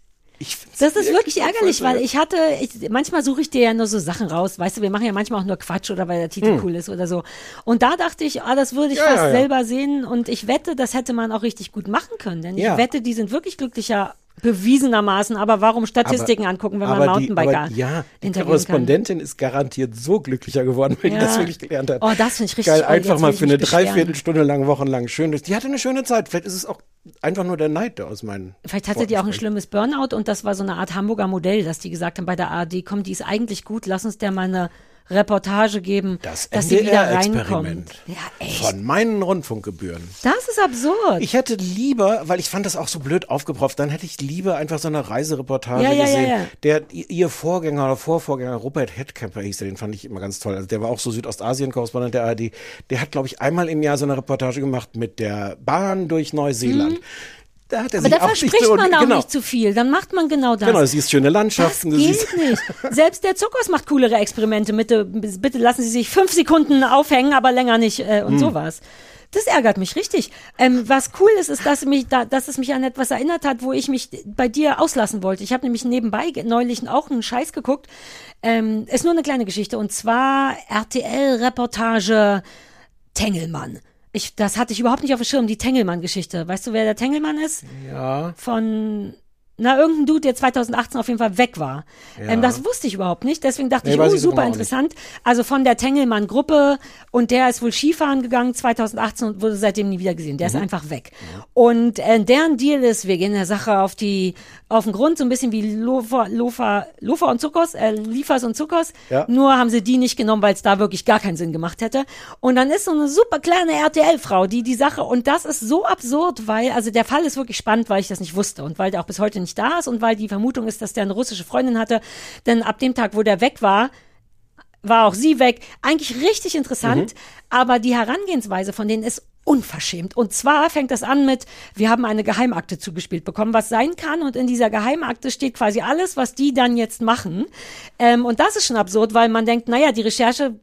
Das ist wirklich ärgerlich, weil ich hatte, ich, manchmal suche ich dir ja nur so Sachen raus, weißt du, wir machen ja manchmal auch nur Quatsch oder weil der Titel cool ist oder so. Und da dachte ich, ah, das würde ich Hm. Ja, fast ja, ja. selber sehen und ich wette, das hätte man auch richtig gut machen können, denn ich wette, die sind wirklich glücklicher bewiesenermaßen, aber warum Statistiken angucken, wenn man aber die, Mountainbiker aber Ja, die Korrespondentin ist garantiert so glücklicher geworden, weil die Ja. das wirklich gelernt hat. Oh, das finde ich richtig Geil, toll. einfach Jetzt mal für eine beschweren. Dreiviertelstunde lang, wochenlang schön. Die hatte eine schöne Zeit. Vielleicht ist es auch einfach nur der Neid, der aus meinen. Vielleicht hatte die auch ein schlimmes Burnout und das war so eine Art Hamburger Modell, dass die gesagt haben bei der ARD, komm, die ist eigentlich gut, lass uns der mal eine Reportage geben, Das dass sie wieder reinkommt. Ja, echt. Von meinen Rundfunkgebühren. Das ist absurd. Ich hätte lieber, weil ich fand das auch so blöd aufgeproft, dann hätte ich lieber einfach so eine Reisereportage Ja, ja, gesehen. ja. Der, ihr Vorgänger oder Vorvorgänger, Robert Headcamper hieß der, den fand ich immer ganz toll. Also der war auch so Südostasien-Korrespondent der ARD. Der hat, glaube ich, einmal im Jahr so eine Reportage gemacht mit der Bahn durch Neuseeland. Da hat er. Aber sich da verspricht so, man auch genau, nicht zu viel. Dann macht man genau das. Genau, du siehst schöne das Landschaften. siehst, geht nicht. Selbst der Zuckers macht coolere Experimente. Bitte, bitte lassen Sie sich fünf Sekunden aufhängen, aber länger nicht äh, Hm. und sowas. Das ärgert mich richtig. Ähm, was cool ist, ist, dass, mich da, dass es mich an etwas erinnert hat, wo ich mich bei dir auslassen wollte. Ich habe nämlich nebenbei neulich auch einen Scheiß geguckt. Ähm, ist nur eine kleine Geschichte. Und zwar RTL-Reportage Tengelmann. Ich, das hatte ich überhaupt nicht auf dem Schirm, die Tengelmann-Geschichte. Weißt du, wer der Tengelmann ist? ja. von na irgendein Dude, der 2018 auf jeden Fall weg war. Ähm, das wusste ich überhaupt nicht, deswegen dachte Nee, ich, oh, super nicht. interessant. Also von der Tengelmann-Gruppe und der ist wohl Skifahren gegangen 2018 und wurde seitdem nie wieder gesehen. Mhm. Der ist einfach weg. Und äh, deren Deal ist, wir gehen der Sache auf die auf den Grund, so ein bisschen wie Lofa und Zuckers, äh, Liefers und Zuckers. Ja. Nur haben sie die nicht genommen, weil es da wirklich gar keinen Sinn gemacht hätte. Und dann ist so eine super kleine RTL-Frau, die die Sache, und das ist so absurd, weil, also der Fall ist wirklich spannend, weil ich das nicht wusste und weil der auch bis heute nicht da ist und weil die Vermutung ist, dass der eine russische Freundin hatte. Denn ab dem Tag, wo der weg war, war auch sie weg. Eigentlich richtig interessant, aber die Herangehensweise von denen ist unverschämt. Und zwar fängt das an mit, wir haben eine Geheimakte zugespielt bekommen, was sein kann. Und in dieser Geheimakte steht quasi alles, was die dann jetzt machen. Ähm, und das ist schon absurd, weil man denkt, naja, die Recherche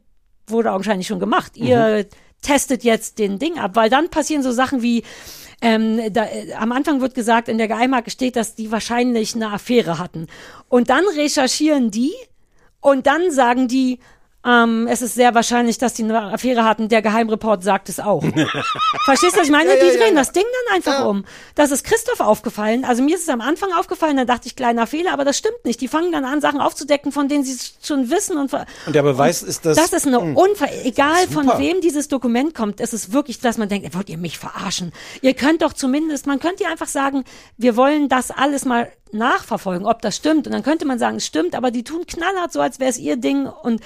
wurde augenscheinlich schon gemacht. Ihr testet jetzt den Ding ab, weil dann passieren so Sachen wie, ähm, da, äh, am Anfang wird gesagt, in der Geheimakte steht, dass die wahrscheinlich eine Affäre hatten. Und dann recherchieren die und dann sagen die, Ähm, es ist sehr wahrscheinlich, dass die eine Affäre hatten. Der Geheimreport sagt es auch. Verstehst du, was ich meine? die drehen das Ding dann einfach um. Das ist Christoph aufgefallen. Also mir ist es am Anfang aufgefallen, da dachte ich, kleiner Fehler, aber das stimmt nicht. Die fangen dann an, Sachen aufzudecken, von denen sie es schon wissen. Und, Und der Beweis ist, dass- Das ist eine Hm. Unver... Egal von wem dieses Dokument kommt, es ist wirklich, dass man denkt, wollt ihr mich verarschen? Ihr könnt doch zumindest, man könnte ja einfach sagen, wir wollen das alles mal nachverfolgen, ob das stimmt. Und dann könnte man sagen, es stimmt, aber die tun knallhart so, als wäre es ihr Ding. Und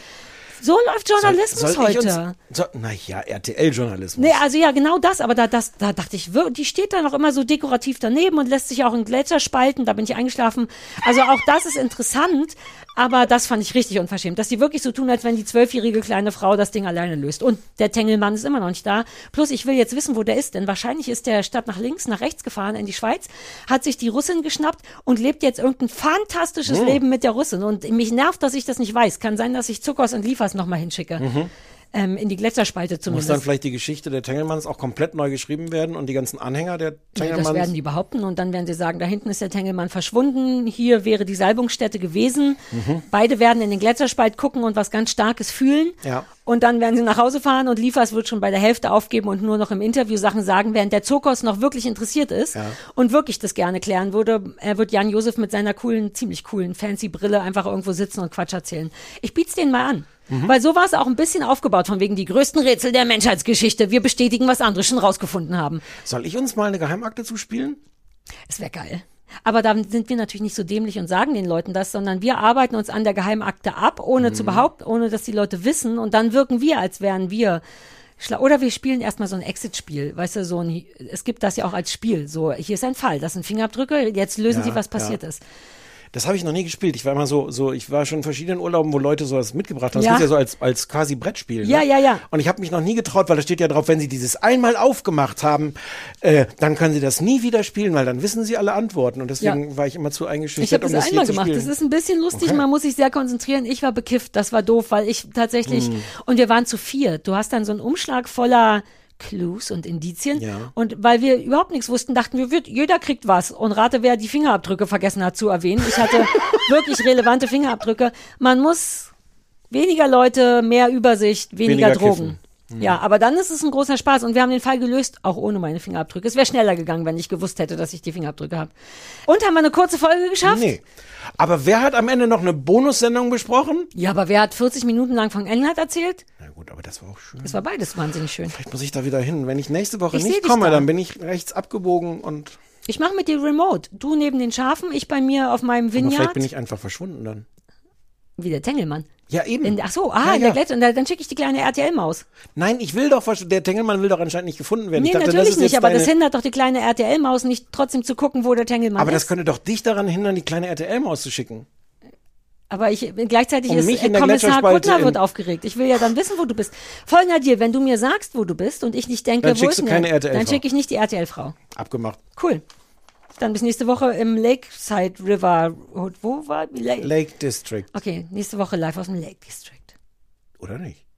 so läuft Journalismus soll ich heute. So, naja, RTL-Journalismus. Nee, also ja, genau das, aber da, das, da dachte ich, die steht da noch immer so dekorativ daneben und lässt sich auch in Gletscher spalten, da bin ich eingeschlafen. Also auch das ist interessant, aber das fand ich richtig unverschämt, dass die wirklich so tun, als wenn die zwölfjährige kleine Frau das Ding alleine löst. Und der Tengelmann ist immer noch nicht da. Plus, ich will jetzt wissen, wo der ist, denn wahrscheinlich ist der statt nach links, nach rechts gefahren in die Schweiz, hat sich die Russin geschnappt und lebt jetzt irgendein fantastisches Hm. Leben mit der Russin. Und mich nervt, dass ich das nicht weiß. Kann sein, dass ich Zuckers und Liefers nochmal hinschicke. Mhm. Ähm, in die Gletscherspalte Muss zumindest. dann vielleicht die Geschichte der Tengelmanns auch komplett neu geschrieben werden und die ganzen Anhänger der Ja, das Tengelmanns? werden die behaupten und dann werden sie sagen, da hinten ist der Tengelmann verschwunden, hier wäre die Salbungsstätte gewesen. Mhm. Beide werden in den Gletscherspalt gucken und was ganz Starkes fühlen. Ja. Und dann werden sie nach Hause fahren und Liefers wird schon bei der Hälfte aufgeben und nur noch im Interview Sachen sagen, während der Zokos noch wirklich interessiert ist Ja. und wirklich das gerne klären würde. Er wird Jan Josef mit seiner coolen, ziemlich coolen, fancy Brille einfach irgendwo sitzen und Quatsch erzählen. Ich biet's denen mal an. Mhm. Weil so war es auch ein bisschen aufgebaut, von wegen die größten Rätsel der Menschheitsgeschichte. Wir bestätigen, was andere schon rausgefunden haben. Soll ich uns mal eine Geheimakte zuspielen? Es wäre geil. Aber da sind wir natürlich nicht so dämlich und sagen den Leuten das, sondern wir arbeiten uns an der Geheimakte ab, ohne zu behaupten, ohne dass die Leute wissen und dann wirken wir, als wären wir. Oder wir spielen erstmal so ein Exit-Spiel, weißt du, so ein, es gibt das ja auch als Spiel. So, hier ist ein Fall, das sind Fingerabdrücke, jetzt lösen Ja, sie, was ja. passiert ist. Das habe ich noch nie gespielt. Ich war immer so, so, ich war schon in verschiedenen Urlauben, wo Leute sowas mitgebracht haben. Das Ja. gibt ja so als, als quasi Brettspiel. Ja, ne? ja, ja. Und ich habe mich noch nie getraut, weil da steht ja drauf, wenn sie dieses einmal aufgemacht haben, äh, dann können sie das nie wieder spielen, weil dann wissen sie alle Antworten. Und deswegen Ja. war ich immer zu Ich eingeschüchtert, habe um das das einmal gemacht. Das ist ein bisschen lustig. Okay. Man muss sich sehr konzentrieren. Ich war bekifft. Das war doof, weil ich tatsächlich Hm. und wir waren zu viert. Du hast dann so einen Umschlag voller Clues und Indizien. Ja. Und weil wir überhaupt nichts wussten, dachten wir, wird- jeder kriegt was. Und rate, wer die Fingerabdrücke vergessen hat zu erwähnen. Ich hatte wirklich relevante Fingerabdrücke. Man muss weniger Leute, mehr Übersicht, weniger, Weniger Drogen. Mhm. Ja, aber dann ist es ein großer Spaß und wir haben den Fall gelöst, auch ohne meine Fingerabdrücke. Es wäre schneller gegangen, wenn ich gewusst hätte, dass ich die Fingerabdrücke habe. Und haben wir eine kurze Folge geschafft? Nee. Aber wer hat am Ende noch eine Bonussendung besprochen? Ja, aber wer hat 40 Minuten lang von England erzählt? Na gut, aber das war auch schön. Das war beides wahnsinnig schön. Vielleicht muss ich da wieder hin. Wenn ich nächste Woche Ich nicht komme, da. dann bin ich rechts abgebogen und Ich mache mit dir Remote. Du neben den Schafen, ich bei mir auf meinem aber vielleicht Vineyard. bin ich einfach verschwunden dann. Wie der Tengelmann. Ja, eben. In, ach so, ah, Ja, in der ja. Gletscher. Und da, dann schicke ich die kleine RTL-Maus. Nein, ich will doch, der Tengelmann will doch anscheinend nicht gefunden werden. Nee, dachte, natürlich nicht, aber deine, das hindert doch die kleine RTL-Maus nicht trotzdem zu gucken, wo der Tengelmann Aber ist. das könnte doch dich daran hindern, die kleine RTL-Maus zu schicken. Aber ich gleichzeitig Um ist Kommissar Kuttner wird aufgeregt. Ich will ja dann wissen, wo du bist. Folgender Deal, wenn du mir sagst, wo du bist und ich nicht denke, Dann wo ist du denn. Dann schicke ich nicht die RTL-Frau. Abgemacht. Cool. Dann bis nächste Woche im Lakeside River. Wo war? Lake. Lake District. Okay, nächste Woche live aus dem Lake District. Oder nicht?